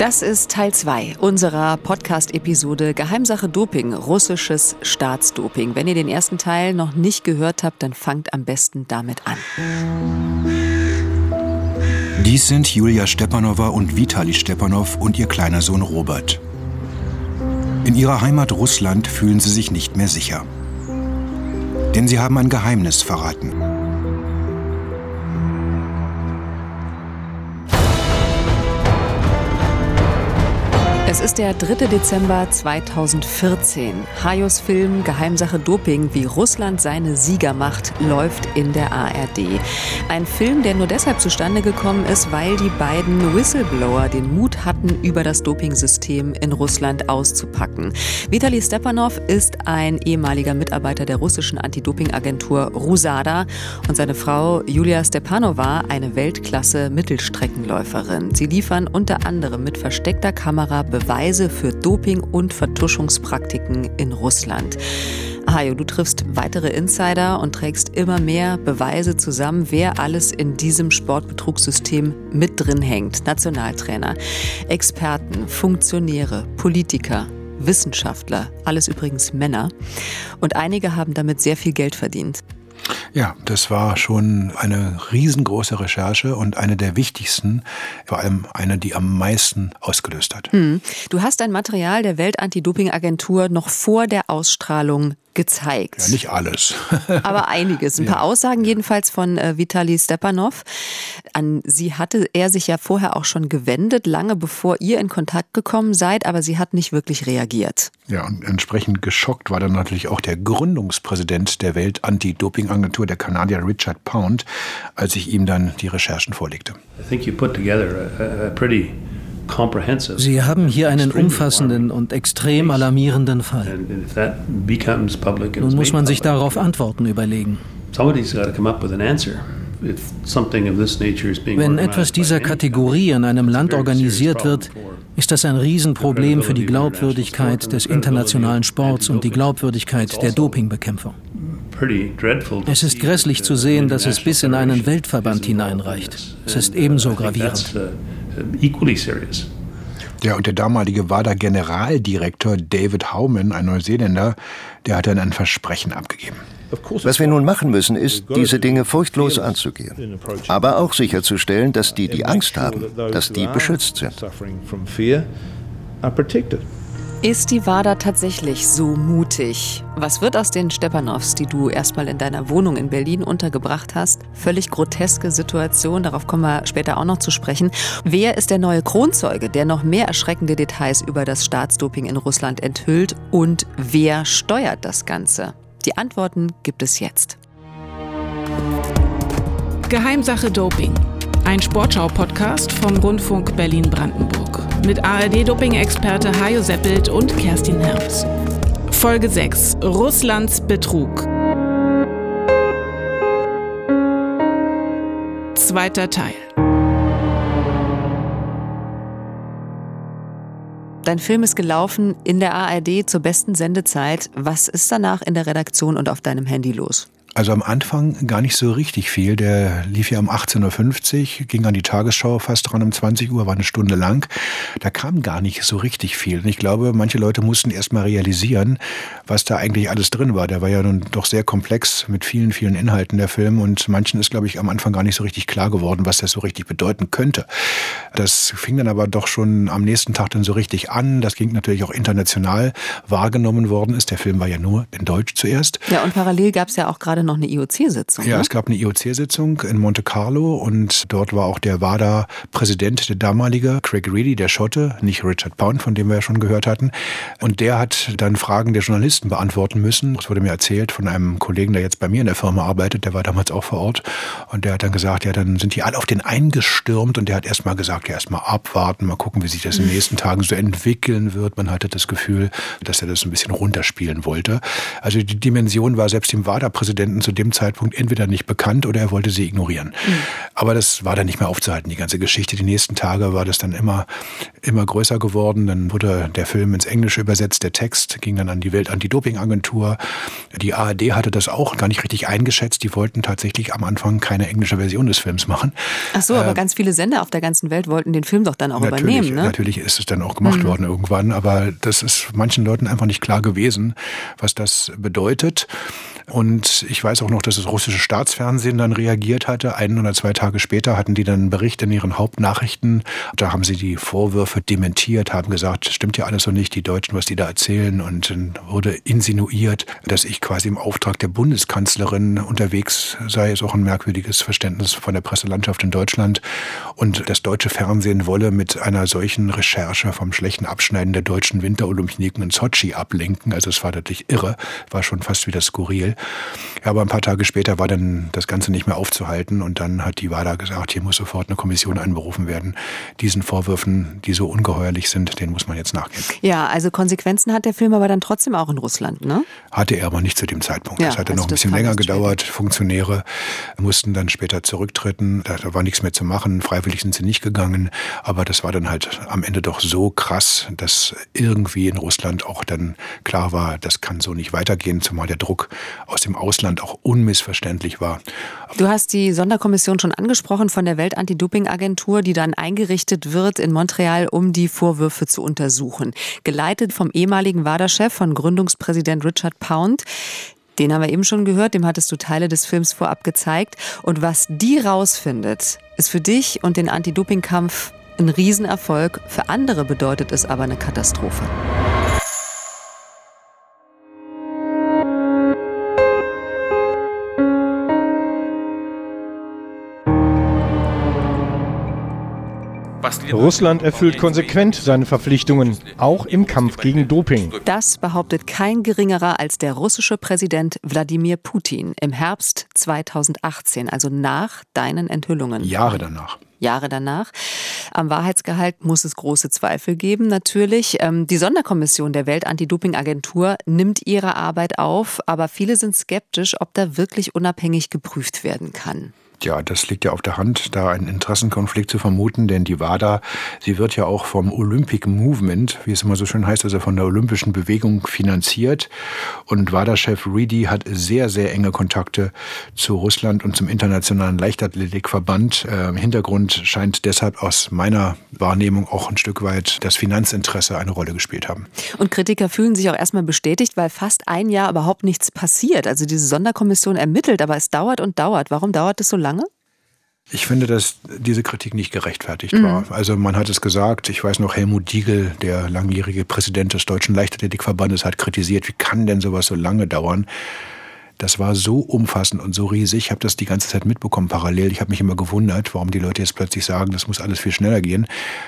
Das ist Teil 2 unserer Podcast-Episode Geheimsache Doping, russisches Staatsdoping. Wenn ihr den ersten Teil noch nicht gehört habt, dann fangt am besten damit an. Dies sind Julia Stepanova und Vitali Stepanov und ihr kleiner Sohn Robert. In ihrer Heimat Russland fühlen sie sich nicht mehr sicher. Denn sie haben ein Geheimnis verraten. Es ist der 3. Dezember 2014. Hayos Film Geheimsache Doping, wie Russland seine Sieger macht, läuft in der ARD. Ein Film, der nur deshalb zustande gekommen ist, weil die beiden Whistleblower den Mut hatten, über das Dopingsystem in Russland auszupacken. Vitali Stepanov ist ein ehemaliger Mitarbeiter der russischen Anti-Doping-Agentur Rusada und seine Frau Julia Stepanova eine Weltklasse-Mittelstreckenläuferin. Sie liefern unter anderem mit versteckter Kamera Beweise für Doping- und Vertuschungspraktiken in Russland. Hajo, du triffst weitere Insider und trägst immer mehr Beweise zusammen, wer alles in diesem Sportbetrugssystem mit drin hängt. Nationaltrainer, Experten, Funktionäre, Politiker, Wissenschaftler, alles übrigens Männer. Und einige haben damit sehr viel Geld verdient. Ja, das war schon eine riesengroße Recherche und eine der wichtigsten, vor allem eine, die am meisten ausgelöst hat. Hm. Du hast ein Material der Welt-Anti-Doping-Agentur noch vor der Ausstrahlung gezeigt. Ja, nicht alles. Aber einiges. Ein paar ja. Aussagen jedenfalls von äh, Vitali Stepanov. An sie hatte er sich ja vorher auch schon gewendet, lange bevor ihr in Kontakt gekommen seid, aber sie hat nicht wirklich reagiert. Ja, und entsprechend geschockt war dann natürlich auch der Gründungspräsident der Welt-Anti-Doping-Agentur, der Kanadier Richard Pound, als ich ihm dann die Recherchen vorlegte. I think you put together a, a pretty Sie haben hier einen umfassenden und extrem alarmierenden Fall. Nun muss man sich darauf Antworten überlegen. Wenn etwas dieser Kategorie in einem Land organisiert wird, ist das ein Riesenproblem für die Glaubwürdigkeit des internationalen Sports und die Glaubwürdigkeit der Dopingbekämpfung. Es ist grässlich zu sehen, dass es bis in einen Weltverband hineinreicht. Es ist ebenso gravierend. Equally serious. Ja, und der damalige WADA-Generaldirektor David Howman, ein Neuseeländer, der hat dann ein Versprechen abgegeben. Was wir nun machen müssen, ist, diese Dinge furchtlos anzugehen. Aber auch sicherzustellen, dass die, die Angst haben, dass die beschützt sind. Ist die WADA tatsächlich so mutig? Was wird aus den Stepanows, die du erstmal in deiner Wohnung in Berlin untergebracht hast? Völlig groteske Situation, darauf kommen wir später auch noch zu sprechen. Wer ist der neue Kronzeuge, der noch mehr erschreckende Details über das Staatsdoping in Russland enthüllt? Und wer steuert das Ganze? Die Antworten gibt es jetzt. Geheimsache Doping. Ein Sportschau-Podcast vom Rundfunk Berlin-Brandenburg mit ARD-Doping-Experte Hajo Seppelt und Kerstin Herbst. Folge 6. Russlands Betrug. Zweiter Teil. Dein Film ist gelaufen in der ARD zur besten Sendezeit. Was ist danach in der Redaktion und auf deinem Handy los? Also am Anfang gar nicht so richtig viel. Der lief ja um 18.50 Uhr, ging an die Tagesschau fast dran um 20 Uhr, war eine Stunde lang. Da kam gar nicht so richtig viel. Und ich glaube, manche Leute mussten erst mal realisieren, was da eigentlich alles drin war. Der war ja nun doch sehr komplex mit vielen, vielen Inhalten der Film. Und manchen ist, glaube ich, am Anfang gar nicht so richtig klar geworden, was das so richtig bedeuten könnte. Das fing dann aber doch schon am nächsten Tag dann so richtig an. Das ging natürlich auch international wahrgenommen worden ist. Der Film war ja nur in Deutsch zuerst. Ja, und parallel gab es ja auch gerade gerade noch eine IOC-Sitzung. Ja, ne? es gab eine IOC-Sitzung in Monte Carlo und dort war auch der WADA-Präsident, der damalige, Craig Reedy, der Schotte, nicht Richard Pound, von dem wir ja schon gehört hatten. Und der hat dann Fragen der Journalisten beantworten müssen. Das wurde mir erzählt von einem Kollegen, der jetzt bei mir in der Firma arbeitet, der war damals auch vor Ort. Und der hat dann gesagt, ja, dann sind die alle auf den eingestürmt und der hat erstmal gesagt, ja, erstmal abwarten, mal gucken, wie sich das in den nächsten Tagen so entwickeln wird. Man hatte das Gefühl, dass er das ein bisschen runterspielen wollte. Also die Dimension war selbst dem WADA-Präsidenten Präsidenten zu dem Zeitpunkt entweder nicht bekannt oder er wollte sie ignorieren. Mhm. Aber das war dann nicht mehr aufzuhalten, die ganze Geschichte. Die nächsten Tage war das dann immer, immer größer geworden. Dann wurde der Film ins Englische übersetzt, der Text ging dann an die Welt-Anti-Doping-Agentur. Die ARD hatte das auch gar nicht richtig eingeschätzt. Die wollten tatsächlich am Anfang keine englische Version des Films machen. Ach so, aber äh, ganz viele Sender auf der ganzen Welt wollten den Film doch dann auch natürlich, übernehmen. Ne? Natürlich ist es dann auch gemacht mhm. worden irgendwann, aber das ist manchen Leuten einfach nicht klar gewesen, was das bedeutet. Und ich weiß auch noch, dass das russische Staatsfernsehen dann reagiert hatte. Ein oder zwei Tage später hatten die dann einen Bericht in ihren Hauptnachrichten. Da haben sie die Vorwürfe dementiert, haben gesagt, stimmt ja alles so nicht, die Deutschen, was die da erzählen. Und dann wurde insinuiert, dass ich quasi im Auftrag der Bundeskanzlerin unterwegs sei. Ist auch ein merkwürdiges Verständnis von der Presselandschaft in Deutschland. Und das deutsche Fernsehen wolle mit einer solchen Recherche vom schlechten Abschneiden der deutschen Winterolympioniken in Sochi ablenken. Also es war natürlich irre, war schon fast wieder skurril. Ja, aber ein paar Tage später war dann das Ganze nicht mehr aufzuhalten und dann hat die WADA gesagt, hier muss sofort eine Kommission einberufen werden. Diesen Vorwürfen, die so ungeheuerlich sind, denen muss man jetzt nachgehen. Ja, also Konsequenzen hat der Film aber dann trotzdem auch in Russland, ne? Hatte er aber nicht zu dem Zeitpunkt. Ja, das hatte also noch ein bisschen länger gedauert. Funktionäre mussten dann später zurücktreten. Da, da war nichts mehr zu machen. Freiwillig sind sie nicht gegangen. Aber das war dann halt am Ende doch so krass, dass irgendwie in Russland auch dann klar war, das kann so nicht weitergehen, zumal der Druck aus dem Ausland auch unmissverständlich war. Du hast die Sonderkommission schon angesprochen von der Welt-Anti-Doping-Agentur, die dann eingerichtet wird in Montreal, um die Vorwürfe zu untersuchen. Geleitet vom ehemaligen WADA-Chef, von Gründungspräsident Richard Pound. Den haben wir eben schon gehört, dem hattest du Teile des Films vorab gezeigt. Und was die rausfindet, ist für dich und den Anti-Doping-Kampf ein Riesenerfolg. Für andere bedeutet es aber eine Katastrophe. Russland erfüllt konsequent seine Verpflichtungen, auch im Kampf gegen Doping. Das behauptet kein geringerer als der russische Präsident Wladimir Putin im Herbst 2018, also nach deinen Enthüllungen. Jahre danach. Jahre danach. Am Wahrheitsgehalt muss es große Zweifel geben, natürlich. Ähm, die Sonderkommission der Welt-Anti-Doping-Agentur nimmt ihre Arbeit auf, aber viele sind skeptisch, ob da wirklich unabhängig geprüft werden kann. Ja, das liegt ja auf der Hand, da einen Interessenkonflikt zu vermuten, denn die WADA, sie wird ja auch vom Olympic Movement, wie es immer so schön heißt, also von der olympischen Bewegung finanziert. Und WADA-Chef Reedy hat sehr, sehr enge Kontakte zu Russland und zum Internationalen Leichtathletikverband. Äh, Hintergrund scheint deshalb aus meiner Wahrnehmung auch ein Stück weit das Finanzinteresse eine Rolle gespielt haben. Und Kritiker fühlen sich auch erstmal bestätigt, weil fast ein Jahr überhaupt nichts passiert. Also diese Sonderkommission ermittelt, aber es dauert und dauert. Warum dauert es so lange? Lange? Ich finde, dass diese Kritik nicht gerechtfertigt mhm. war. Also man hat es gesagt, ich weiß noch, Helmut Diegel, der langjährige Präsident des Deutschen Leichtathletikverbandes, hat kritisiert, wie kann denn sowas so lange dauern? Das war so umfassend und so riesig. Ich habe das die ganze Zeit mitbekommen, parallel. Ich habe mich immer gewundert, warum die Leute jetzt plötzlich sagen, das muss alles viel schneller gehen.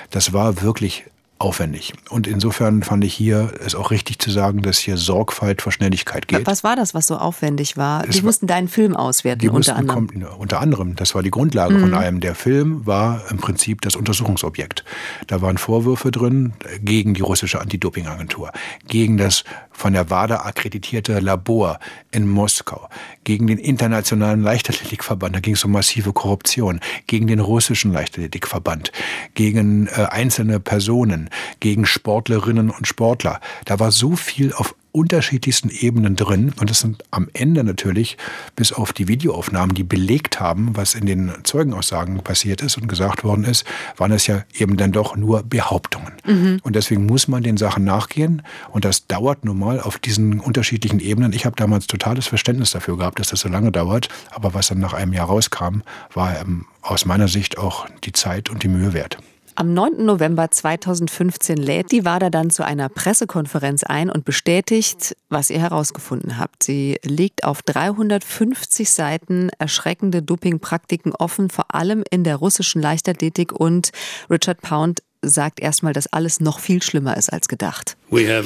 Das war wirklich aufwendig. Und insofern fand ich hier es auch richtig zu sagen, dass hier Sorgfalt vor Schnelligkeit geht. Was war das, was so aufwendig war? Es die mussten deinen Film auswerten, die unter anderem. Kommen, unter anderem, das war die Grundlage mhm. von allem. Der Film war im Prinzip das Untersuchungsobjekt. Da waren Vorwürfe drin gegen die russische Anti-Doping-Agentur, gegen das von der WADA akkreditierte Labor in Moskau, gegen den Internationalen Leichtathletikverband, da ging es um massive Korruption, gegen den russischen Leichtathletikverband, gegen äh, einzelne Personen, gegen Sportlerinnen und Sportler. Da war so viel auf unterschiedlichsten Ebenen drin. Und das sind am Ende natürlich, bis auf die Videoaufnahmen, die belegt haben, was in den Zeugenaussagen passiert ist und gesagt worden ist, waren es ja eben dann doch nur Behauptungen. Mhm. Und deswegen muss man den Sachen nachgehen. Und das dauert nun mal auf diesen unterschiedlichen Ebenen. Ich habe damals totales Verständnis dafür gehabt, dass das so lange dauert. Aber was dann nach einem Jahr rauskam, war ähm, aus meiner Sicht auch die Zeit und die Mühe wert. Am 9. November 2015 lädt die WADA dann zu einer Pressekonferenz ein und bestätigt, was ihr herausgefunden habt. Sie legt auf 350 Seiten erschreckende Dopingpraktiken offen, vor allem in der russischen Leichtathletik und Richard Pound sagt erstmal, dass alles noch viel schlimmer ist als gedacht. Wir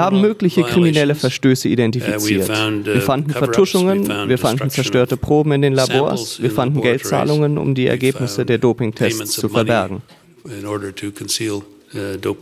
haben mögliche kriminelle Verstöße identifiziert. Uh, wir fanden Vertuschungen, wir fanden zerstörte Proben in den Labors, wir fanden Geldzahlungen, um die Ergebnisse der Dopingtests zu verbergen. Uh,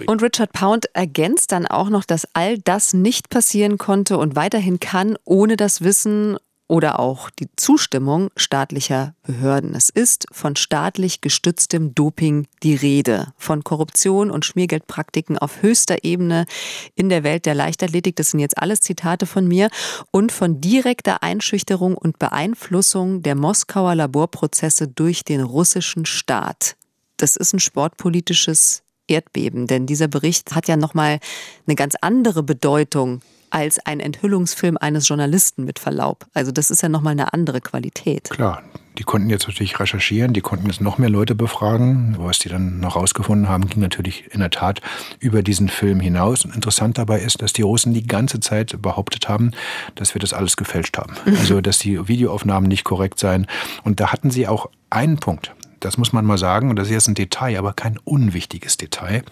und Richard Pound ergänzt dann auch noch, dass all das nicht passieren konnte und weiterhin kann, ohne das Wissen oder auch die Zustimmung staatlicher Behörden. Es ist von staatlich gestütztem Doping die Rede, von Korruption und Schmiergeldpraktiken auf höchster Ebene in der Welt der Leichtathletik. Das sind jetzt alles Zitate von mir und von direkter Einschüchterung und Beeinflussung der Moskauer Laborprozesse durch den russischen Staat. Das ist ein sportpolitisches Erdbeben, denn dieser Bericht hat ja noch mal eine ganz andere Bedeutung als ein Enthüllungsfilm eines Journalisten mit Verlaub. Also das ist ja nochmal eine andere Qualität. Klar, die konnten jetzt natürlich recherchieren, die konnten jetzt noch mehr Leute befragen. Was die dann noch rausgefunden haben, ging natürlich in der Tat über diesen Film hinaus. Und interessant dabei ist, dass die Russen die ganze Zeit behauptet haben, dass wir das alles gefälscht haben. Also, dass die Videoaufnahmen nicht korrekt seien. Und da hatten sie auch einen Punkt. Das muss man mal sagen. Und das ist jetzt ein Detail, aber kein unwichtiges Detail.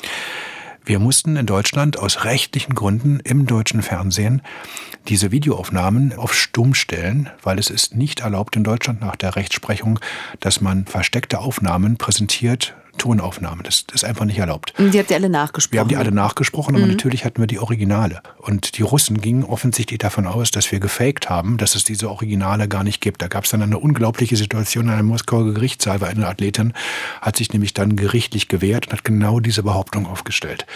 Wir mussten in Deutschland aus rechtlichen Gründen im deutschen Fernsehen diese Videoaufnahmen auf Stumm stellen, weil es ist nicht erlaubt in Deutschland nach der Rechtsprechung, dass man versteckte Aufnahmen präsentiert Tonaufnahmen. Das, das ist einfach nicht erlaubt. Die habt ihr alle nachgesprochen? Wir haben die alle nachgesprochen, aber mhm. natürlich hatten wir die Originale. Und die Russen gingen offensichtlich davon aus, dass wir gefaked haben, dass es diese Originale gar nicht gibt. Da gab es dann eine unglaubliche Situation in einem Moskauer Gerichtssaal, weil eine Athletin hat sich nämlich dann gerichtlich gewehrt und hat genau diese Behauptung aufgestellt.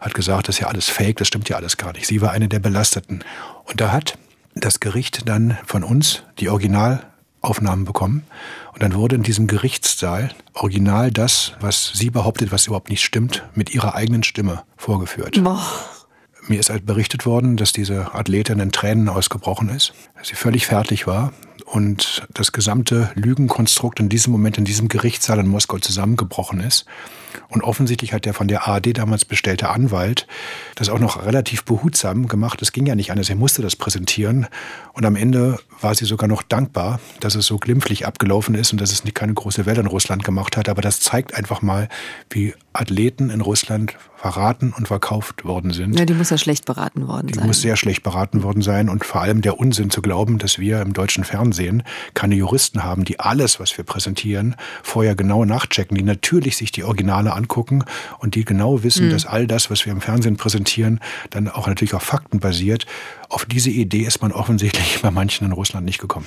Hat gesagt, das ist ja alles fake, das stimmt ja alles gar nicht. Sie war eine der Belasteten. Und da hat das Gericht dann von uns die Original Aufnahmen bekommen. Und dann wurde in diesem Gerichtssaal original das, was sie behauptet, was überhaupt nicht stimmt, mit ihrer eigenen Stimme vorgeführt. Boah. Mir ist halt berichtet worden, dass diese Athletin in Tränen ausgebrochen ist, dass sie völlig fertig war und das gesamte Lügenkonstrukt in diesem Moment in diesem Gerichtssaal in Moskau zusammengebrochen ist. Und offensichtlich hat der von der ARD damals bestellte Anwalt das auch noch relativ behutsam gemacht. Das ging ja nicht anders. Er musste das präsentieren. Und am Ende war sie sogar noch dankbar, dass es so glimpflich abgelaufen ist und dass es keine große Welle in Russland gemacht hat. Aber das zeigt einfach mal, wie Athleten in Russland verraten und verkauft worden sind. Ja, die muss ja schlecht beraten worden die sein. Die muss sehr schlecht beraten worden sein und vor allem der Unsinn zu glauben, dass wir im deutschen Fernsehen keine Juristen haben, die alles, was wir präsentieren, vorher genau nachchecken, die natürlich sich die Originale angucken und die genau wissen, mhm. dass all das, was wir im Fernsehen präsentieren, dann auch natürlich auf Fakten basiert. Auf diese Idee ist man offensichtlich bei manchen in Russland nicht gekommen.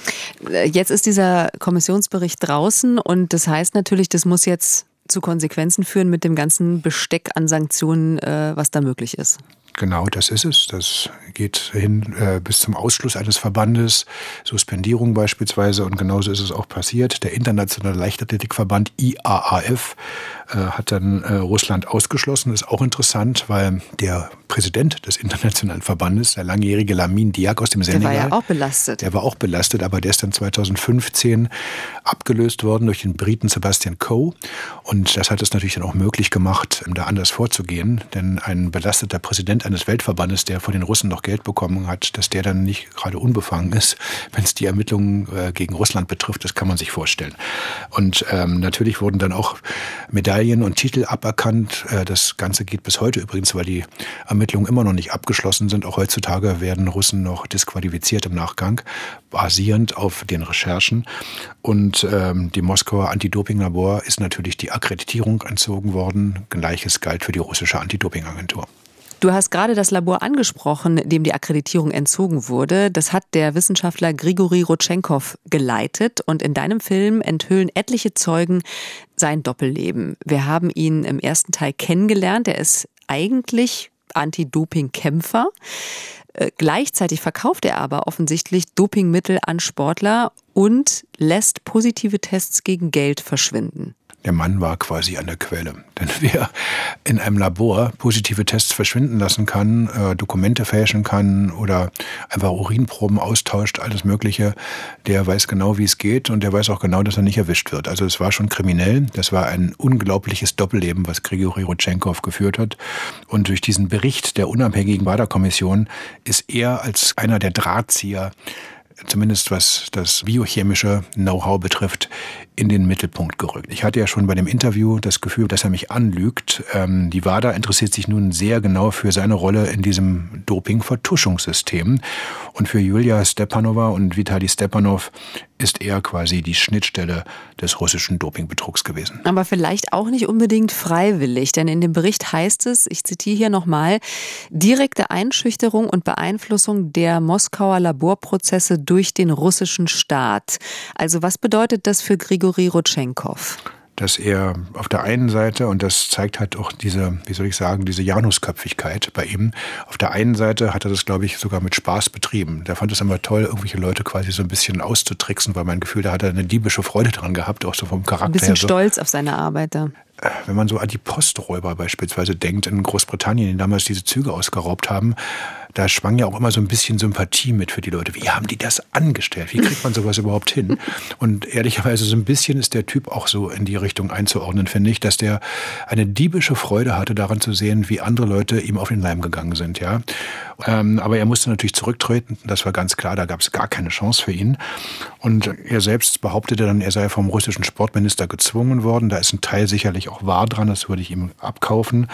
Jetzt ist dieser Kommissionsbericht draußen und das heißt natürlich, das muss jetzt zu Konsequenzen führen mit dem ganzen Besteck an Sanktionen, äh, was da möglich ist. Genau, das ist es. Das geht hin äh, bis zum Ausschluss eines Verbandes, Suspendierung beispielsweise. Und genauso ist es auch passiert. Der Internationale Leichtathletikverband IAAF äh, hat dann äh, Russland ausgeschlossen. Das ist auch interessant, weil der Präsident des Internationalen Verbandes, der langjährige Lamin Diak aus dem Senegal. Der war ja auch belastet. Der war auch belastet, aber der ist dann 2015 abgelöst worden durch den Briten Sebastian Coe. Und das hat es natürlich dann auch möglich gemacht, da anders vorzugehen. Denn ein belasteter Präsident eines Weltverbandes, der von den Russen noch Geld bekommen hat, dass der dann nicht gerade unbefangen ist, wenn es die Ermittlungen äh, gegen Russland betrifft, das kann man sich vorstellen. Und ähm, natürlich wurden dann auch Medaillen und Titel aberkannt. Äh, das Ganze geht bis heute übrigens, weil die Ermittlungen immer noch nicht abgeschlossen sind. Auch heutzutage werden Russen noch disqualifiziert im Nachgang, basierend auf den Recherchen. Und ähm, die Moskauer Anti-Doping-Labor ist natürlich die Akkreditierung entzogen worden. Gleiches galt für die russische Anti-Doping-Agentur. Du hast gerade das Labor angesprochen, dem die Akkreditierung entzogen wurde. Das hat der Wissenschaftler Grigori Rotschenkov geleitet und in deinem Film enthüllen etliche Zeugen sein Doppelleben. Wir haben ihn im ersten Teil kennengelernt. Er ist eigentlich Anti-Doping-Kämpfer. Äh, gleichzeitig verkauft er aber offensichtlich Dopingmittel an Sportler und lässt positive Tests gegen Geld verschwinden. Der Mann war quasi an der Quelle. Denn wer in einem Labor positive Tests verschwinden lassen kann, äh, Dokumente fälschen kann oder einfach Urinproben austauscht, alles Mögliche, der weiß genau, wie es geht und der weiß auch genau, dass er nicht erwischt wird. Also es war schon kriminell. Das war ein unglaubliches Doppelleben, was Grigori Rutschenkov geführt hat. Und durch diesen Bericht der unabhängigen WADA-Kommission ist er als einer der Drahtzieher zumindest was das biochemische Know-how betrifft, in den Mittelpunkt gerückt. Ich hatte ja schon bei dem Interview das Gefühl, dass er mich anlügt. Ähm, die WADA interessiert sich nun sehr genau für seine Rolle in diesem Doping-Vertuschungssystem. Und für Julia Stepanova und Vitali Stepanov ist er quasi die Schnittstelle des russischen Dopingbetrugs gewesen. Aber vielleicht auch nicht unbedingt freiwillig, denn in dem Bericht heißt es, ich zitiere hier nochmal, direkte Einschüchterung und Beeinflussung der Moskauer Laborprozesse durch den russischen Staat. Also was bedeutet das für Grigori Rutschenkov? dass er auf der einen Seite, und das zeigt halt auch diese, wie soll ich sagen, diese Janusköpfigkeit bei ihm, auf der einen Seite hat er das, glaube ich, sogar mit Spaß betrieben. Der fand es immer toll, irgendwelche Leute quasi so ein bisschen auszutricksen, weil mein Gefühl, da hat er eine diebische Freude dran gehabt, auch so vom Charakter her. Ein bisschen her. stolz auf seine Arbeit da äh, wenn man so an die Posträuber beispielsweise denkt in Großbritannien, die damals diese Züge ausgeraubt haben, da schwang ja auch immer so ein bisschen Sympathie mit für die Leute. Wie haben die das angestellt? Wie kriegt man sowas überhaupt hin? Und ehrlicherweise so ein bisschen ist der Typ auch so in die Richtung einzuordnen, finde ich, dass der eine diebische Freude hatte, daran zu sehen, wie andere Leute ihm auf den Leim gegangen sind, ja. Ähm, aber er musste natürlich zurücktreten, das war ganz klar, da gab es gar keine Chance für ihn. Und er selbst behauptete dann, er sei vom russischen Sportminister gezwungen worden. Da ist ein Teil sicherlich auch wahr dran, das würde ich ihm abkaufen.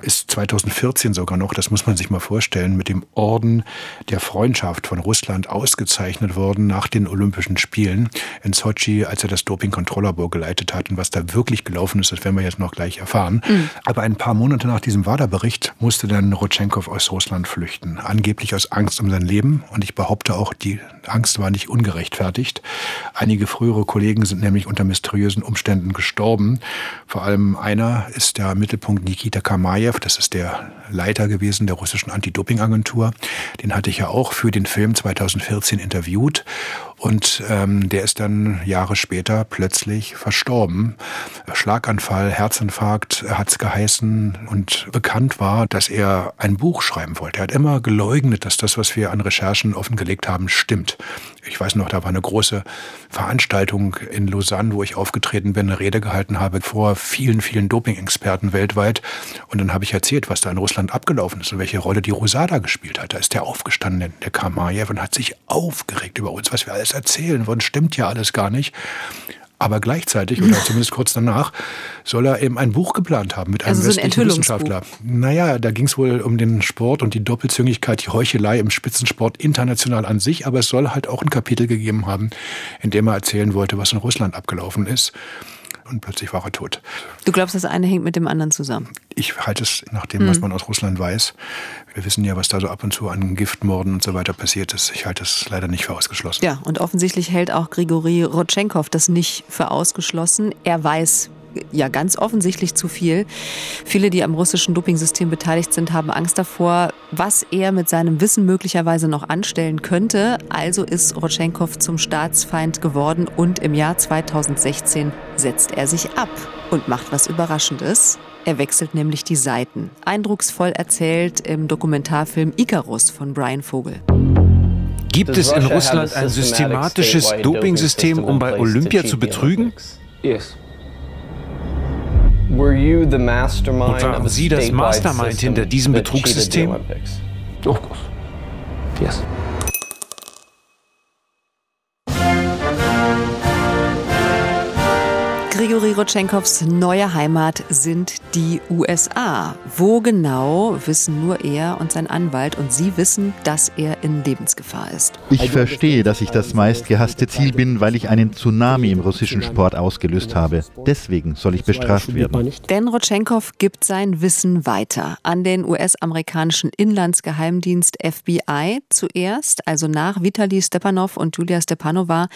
Ist 2014 sogar noch, das muss man sich mal vorstellen, mit dem Orden der Freundschaft von Russland ausgezeichnet worden nach den Olympischen Spielen in Sochi, als er das Doping-Kontrolllabor geleitet hat. Und was da wirklich gelaufen ist, das werden wir jetzt noch gleich erfahren. Mhm. Aber ein paar Monate nach diesem WADA-Bericht musste dann Rotschenkov aus Russland flüchten. Angeblich aus Angst um sein Leben. Und ich behaupte auch, die Angst war nicht ungerechtfertigt. Einige frühere Kollegen sind nämlich unter mysteriösen Umständen gestorben. Vor allem einer ist der Mittelpunkt Nikita Kamayev. Das ist der Leiter gewesen der russischen Anti-Doping-Agentur. Agentur. Den hatte ich ja auch für den Film 2014 interviewt. Und ähm, der ist dann Jahre später plötzlich verstorben. Schlaganfall, Herzinfarkt hat es geheißen. Und bekannt war, dass er ein Buch schreiben wollte. Er hat immer geleugnet, dass das, was wir an Recherchen offengelegt haben, stimmt. Ich weiß noch, da war eine große Veranstaltung in Lausanne, wo ich aufgetreten bin, eine Rede gehalten habe vor vielen, vielen Doping-Experten weltweit. Und dann habe ich erzählt, was da in Russland abgelaufen ist und welche Rolle die Rosada gespielt hat. Da ist der aufgestanden, der Kamajew, und hat sich aufgeregt über uns, was wir alles erzählen wollen. Stimmt ja alles gar nicht. Aber gleichzeitig, oder zumindest kurz danach, soll er eben ein Buch geplant haben mit einem also so ein Wissenschaftler. Naja, da ging es wohl um den Sport und die Doppelzüngigkeit, die Heuchelei im Spitzensport international an sich. Aber es soll halt auch ein Kapitel gegeben haben, in dem er erzählen wollte, was in Russland abgelaufen ist und plötzlich war er tot. Du glaubst, das eine hängt mit dem anderen zusammen? Ich halte es nach dem, was hm. man aus Russland weiß. Wir wissen ja, was da so ab und zu an Giftmorden und so weiter passiert ist. Ich halte es leider nicht für ausgeschlossen. Ja, und offensichtlich hält auch Grigori Rotschenkov das nicht für ausgeschlossen. Er weiß, ja ganz offensichtlich zu viel. Viele, die am russischen Dopingsystem beteiligt sind, haben Angst davor, was er mit seinem Wissen möglicherweise noch anstellen könnte. Also ist Rotschenkov zum Staatsfeind geworden und im Jahr 2016 setzt er sich ab und macht was Überraschendes. Er wechselt nämlich die Seiten. Eindrucksvoll erzählt im Dokumentarfilm Icarus von Brian Vogel. Gibt es in Russland ein systematisches Dopingsystem, um bei Olympia zu betrügen? Yes. Und waren Sie das Mastermind hinter diesem Betrugssystem? Of course. Yes. Grigori Rotchenkovs neue Heimat sind die USA. Wo genau, wissen nur er und sein Anwalt und sie wissen, dass er in Lebensgefahr ist. Ich verstehe, dass ich das meistgehasste Ziel bin, weil ich einen Tsunami im russischen Sport ausgelöst habe. Deswegen soll ich bestraft werden. Denn Rotchenkov gibt sein Wissen weiter an den US-amerikanischen Inlandsgeheimdienst FBI zuerst, also nach Vitali Stepanov und Julia Stepanova,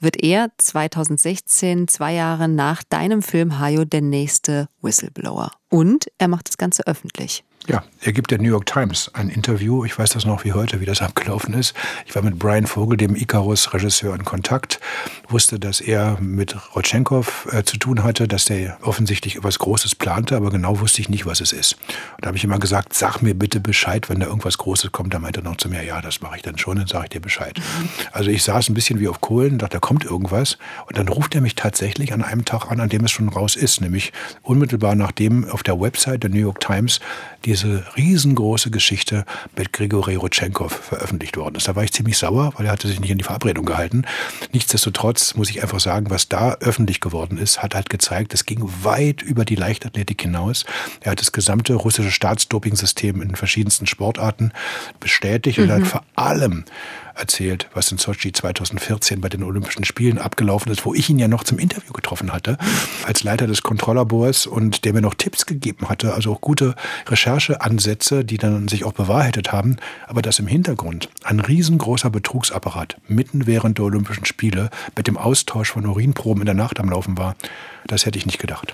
wird er 2016, zwei Jahre nach nach deinem Film Hayo der nächste Whistleblower. Und er macht das Ganze öffentlich. Ja, er gibt der New York Times ein Interview. Ich weiß das noch wie heute, wie das abgelaufen ist. Ich war mit Brian Vogel, dem Icarus-Regisseur, in Kontakt, wusste, dass er mit Rotchenkov äh, zu tun hatte, dass der offensichtlich etwas Großes plante, aber genau wusste ich nicht, was es ist. Und da habe ich immer gesagt, sag mir bitte Bescheid, wenn da irgendwas Großes kommt. Da meinte er noch zu mir, ja, das mache ich dann schon, dann sage ich dir Bescheid. Also ich saß ein bisschen wie auf Kohlen, dachte, da kommt irgendwas. Und dann ruft er mich tatsächlich an einem Tag an, an dem es schon raus ist, nämlich unmittelbar nachdem auf der Website der New York Times diese riesengroße Geschichte mit Grigori Rutschenkov veröffentlicht worden ist. Da war ich ziemlich sauer, weil er hatte sich nicht an die Verabredung gehalten. Nichtsdestotrotz muss ich einfach sagen, was da öffentlich geworden ist, hat halt gezeigt, es ging weit über die Leichtathletik hinaus. Er hat das gesamte russische Staatsdoping-System in verschiedensten Sportarten bestätigt mhm. und hat vor allem erzählt, was in Sochi 2014 bei den Olympischen Spielen abgelaufen ist, wo ich ihn ja noch zum Interview getroffen hatte, als Leiter des Kontrolllabors und der mir noch Tipps gegeben hatte, also auch gute Rechercheansätze, die dann sich auch bewahrheitet haben, aber dass im Hintergrund ein riesengroßer Betrugsapparat mitten während der Olympischen Spiele mit dem Austausch von Urinproben in der Nacht am Laufen war, das hätte ich nicht gedacht.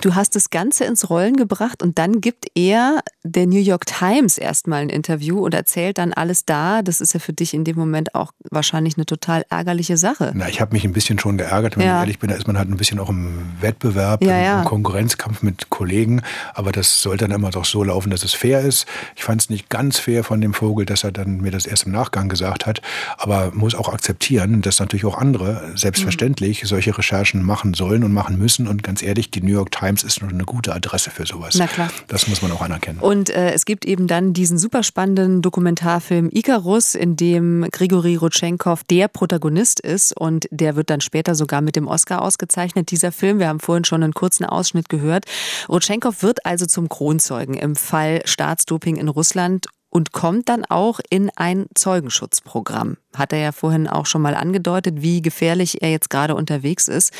Du hast das Ganze ins Rollen gebracht und dann gibt er der New York Times erstmal ein Interview und erzählt dann alles da. Das ist ja für dich in dem Moment auch wahrscheinlich eine total ärgerliche Sache. Na, ich habe mich ein bisschen schon geärgert, wenn ja. ich ehrlich bin. Da ist man halt ein bisschen auch im Wettbewerb, ja, ja. im Konkurrenzkampf mit Kollegen. Aber das sollte dann immer doch so laufen, dass es fair ist. Ich fand es nicht ganz fair von dem Vogel, dass er dann mir das erst im Nachgang gesagt hat. Aber muss auch akzeptieren, dass natürlich auch andere selbstverständlich solche Recherchen machen sollen und machen müssen müssen. Und ganz ehrlich, die New York Times ist eine gute Adresse für sowas. Na klar. Das muss man auch anerkennen. Und äh, es gibt eben dann diesen super spannenden Dokumentarfilm Icarus, in dem Grigori Rutschenkov der Protagonist ist und der wird dann später sogar mit dem Oscar ausgezeichnet. Dieser Film, wir haben vorhin schon einen kurzen Ausschnitt gehört. Rutschenkov wird also zum Kronzeugen im Fall Staatsdoping in Russland und kommt dann auch in ein Zeugenschutzprogramm. Hat er ja vorhin auch schon mal angedeutet, wie gefährlich er jetzt gerade unterwegs ist.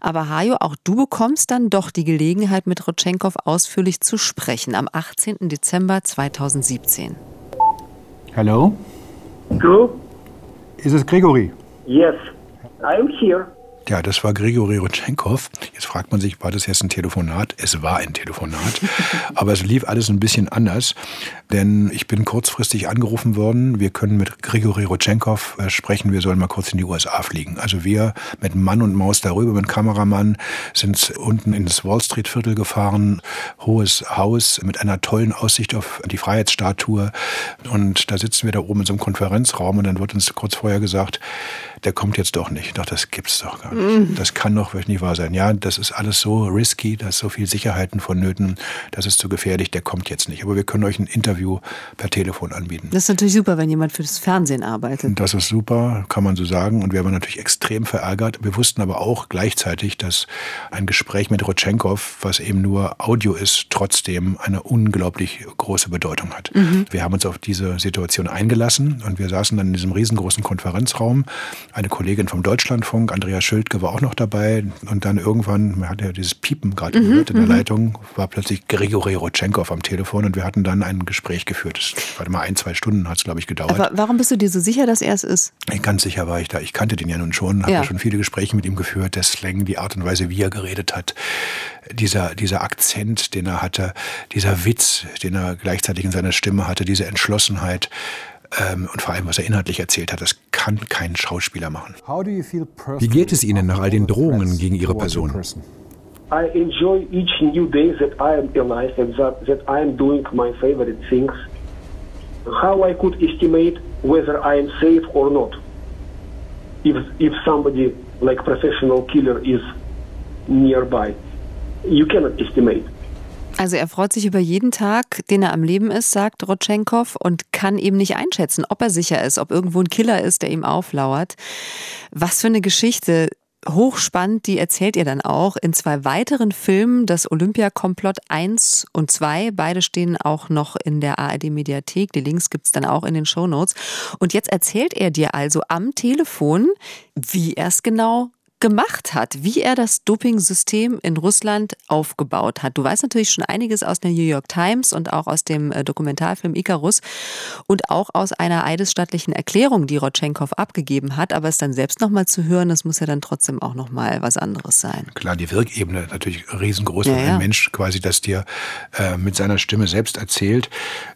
Aber Hajo, auch du bekommst dann doch die Gelegenheit, mit Rotschenkov ausführlich zu sprechen am 18. Dezember 2017. Hallo? Hello? Ist es Gregory? Yes, I'm here. Ja, das war Grigori Rutschenkov. Jetzt fragt man sich, war das jetzt ein Telefonat? Es war ein Telefonat. Aber es lief alles ein bisschen anders, denn ich bin kurzfristig angerufen worden. Wir können mit Grigori Rutschenkov äh, sprechen. Wir sollen mal kurz in die USA fliegen. Also wir mit Mann und Maus darüber, mit Kameramann, sind unten ins Wall Street Viertel gefahren. Hohes Haus mit einer tollen Aussicht auf die Freiheitsstatue. Und da sitzen wir da oben in so einem Konferenzraum und dann wird uns kurz vorher gesagt, der kommt jetzt doch nicht. Doch, das gibt's doch gar nicht. Mhm. Das kann doch wirklich nicht wahr sein. Ja, das ist alles so risky, da ist so viel Sicherheiten vonnöten, das ist zu gefährlich, der kommt jetzt nicht. Aber wir können euch ein Interview per Telefon anbieten. Das ist natürlich super, wenn jemand für das Fernsehen arbeitet. Das ist super, kann man so sagen. Und wir waren natürlich extrem verärgert. Wir wussten aber auch gleichzeitig, dass ein Gespräch mit Rotschenkov, was eben nur Audio ist, trotzdem eine unglaublich große Bedeutung hat. Mhm. Wir haben uns auf diese Situation eingelassen und wir saßen dann in diesem riesengroßen Konferenzraum eine Kollegin vom Deutschlandfunk, Andrea Schildke, war auch noch dabei. Und dann irgendwann, man hat ja dieses Piepen gerade mhm, gehört in der mhm. Leitung, war plötzlich Grigori Rotschenkov am Telefon und wir hatten dann ein Gespräch geführt. Das war mal ein, zwei Stunden hat es, glaube ich, gedauert. Aber warum bist du dir so sicher, dass er es ist? Ganz sicher war ich da. Ich kannte den ja nun schon, habe ja. schon viele Gespräche mit ihm geführt. Der Slang, die Art und Weise, wie er geredet hat, dieser, dieser Akzent, den er hatte, dieser Witz, den er gleichzeitig in seiner Stimme hatte, diese Entschlossenheit ähm, und vor allem, was er inhaltlich erzählt hat, das kann kein Schauspieler machen. Wie geht es Ihnen nach all den Drohungen gegen Ihre Person? I enjoy each new day that I am alive and that, that I am doing my favorite things. How I could estimate whether I am safe or not. If, if somebody like professional killer is nearby. You cannot estimate. Also er freut sich über jeden Tag, den er am Leben ist, sagt Rotschenkov, und kann eben nicht einschätzen, ob er sicher ist, ob irgendwo ein Killer ist, der ihm auflauert. Was für eine Geschichte. Hochspannend, die erzählt ihr dann auch in zwei weiteren Filmen, das Olympia-Komplott 1 und 2. Beide stehen auch noch in der ARD-Mediathek. Die Links gibt's dann auch in den Shownotes. Und jetzt erzählt er dir also am Telefon, wie er es genau gemacht hat, wie er das Doping-System in Russland aufgebaut hat. Du weißt natürlich schon einiges aus der New York Times und auch aus dem äh, Dokumentarfilm Icarus und auch aus einer eidesstattlichen Erklärung, die Rotschenkov abgegeben hat. Aber es dann selbst nochmal zu hören, das muss ja dann trotzdem auch nochmal was anderes sein. Klar, die Wirkebene natürlich riesengroß, ja, ja. ein Mensch quasi das dir äh, mit seiner Stimme selbst erzählt.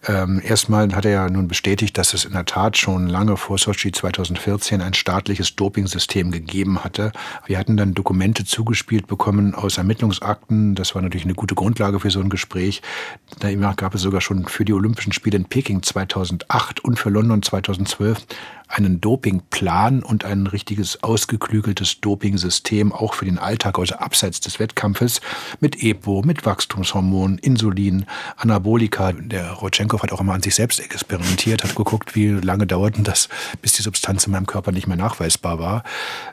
Ähm, erstmal hat er ja nun bestätigt, dass es in der Tat schon lange vor Sochi 2014 ein staatliches Dopingsystem gegeben hatte Wir hatten dann Dokumente zugespielt bekommen aus Ermittlungsakten. Das war natürlich eine gute Grundlage für so ein Gespräch. Da gab es sogar schon für die Olympischen Spiele in Peking 2008 und für London 2012 einen Dopingplan und ein richtiges ausgeklügeltes Dopingsystem auch für den Alltag, also abseits des Wettkampfes, mit EPO, mit Wachstumshormonen, Insulin, Anabolika. Der Rotschenkov hat auch immer an sich selbst experimentiert, hat geguckt, wie lange dauert denn das, bis die Substanz in meinem Körper nicht mehr nachweisbar war.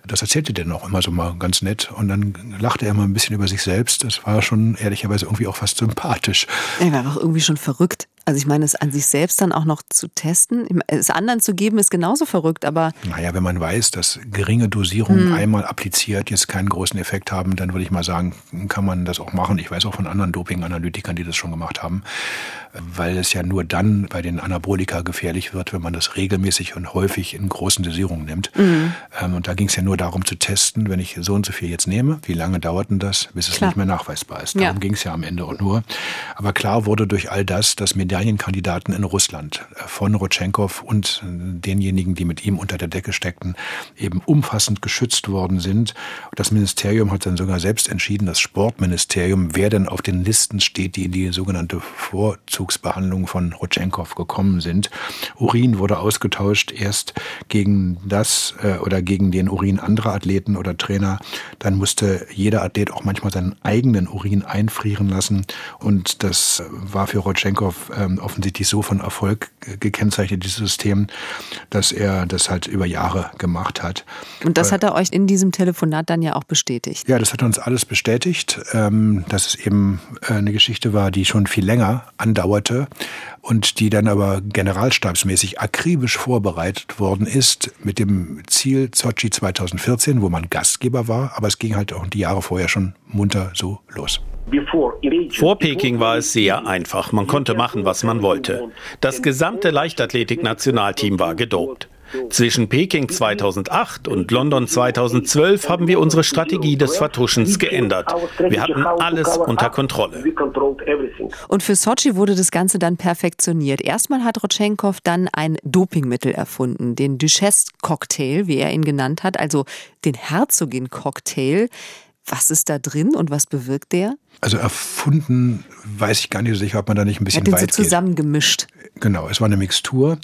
Das erzählte der noch immer so mal ganz nett und dann lachte er mal ein bisschen über sich selbst. Das war schon ehrlicherweise irgendwie auch fast sympathisch. Er war auch irgendwie schon verrückt. Also ich meine, es an sich selbst dann auch noch zu testen, es anderen zu geben, ist genauso verrückt, aber... Naja, wenn man weiß, dass geringe Dosierungen hm. einmal appliziert jetzt keinen großen Effekt haben, dann würde ich mal sagen, kann man das auch machen. Ich weiß auch von anderen Doping-Analytikern, die das schon gemacht haben, weil es ja nur dann bei den Anabolika gefährlich wird, wenn man das regelmäßig und häufig in großen Dosierungen nimmt. Mhm. Und da ging es ja nur darum zu testen, wenn ich so und so viel jetzt nehme, wie lange dauert denn das, bis es klar. nicht mehr nachweisbar ist. Darum ja. ging es ja am Ende auch nur. Aber klar wurde durch all das, dass Medaillenkandidaten in Russland äh, von Rotschenkov und denjenigen, die mit ihm unter der Decke steckten, eben umfassend geschützt worden sind. Das Ministerium hat dann sogar selbst entschieden, das Sportministerium, wer denn auf den Listen steht, die in die sogenannte Vorzugsbehandlung von Rotschenkov gekommen sind. Urin wurde ausgetauscht, erst gegen das äh, oder gegen den Urin anderer Athleten oder Trainer. Dann musste jeder Athlet auch manchmal seinen eigenen Urin einfrieren lassen. Und das war für Rotschenkov äh, offensichtlich so von Erfolg gekennzeichnet, dieses System, dass er das halt über Jahre gemacht hat. Und das hat er euch in diesem Telefonat dann ja auch bestätigt? Ja, das hat uns alles bestätigt, ähm, dass es eben äh, eine Geschichte war, die schon viel länger andauerte und die dann aber generalstabsmäßig akribisch vorbereitet worden ist mit dem Ziel Sochi 2014, wo man Gastgeber war, aber es ging halt auch die Jahre vorher schon munter so los. Vor Peking war es sehr einfach. Man konnte machen, was man wollte. Das gesamte Leichtathletik-Nationalteam war gedopt. Zwischen Peking 2008 und London 2012 haben wir unsere Strategie des Vertuschens geändert. Wir hatten alles unter Kontrolle. Und für Sochi wurde das Ganze dann perfektioniert. Erstmal hat Rotschenkov dann ein Dopingmittel erfunden, den Duchesse-Cocktail, wie er ihn genannt hat, also den Herzogin-Cocktail. Was ist da drin und was bewirkt der? Also erfunden weiß ich gar nicht so sicher, ob man da nicht ein bisschen Hat den weit so zusammengemischt. Genau, es war eine Mixtur,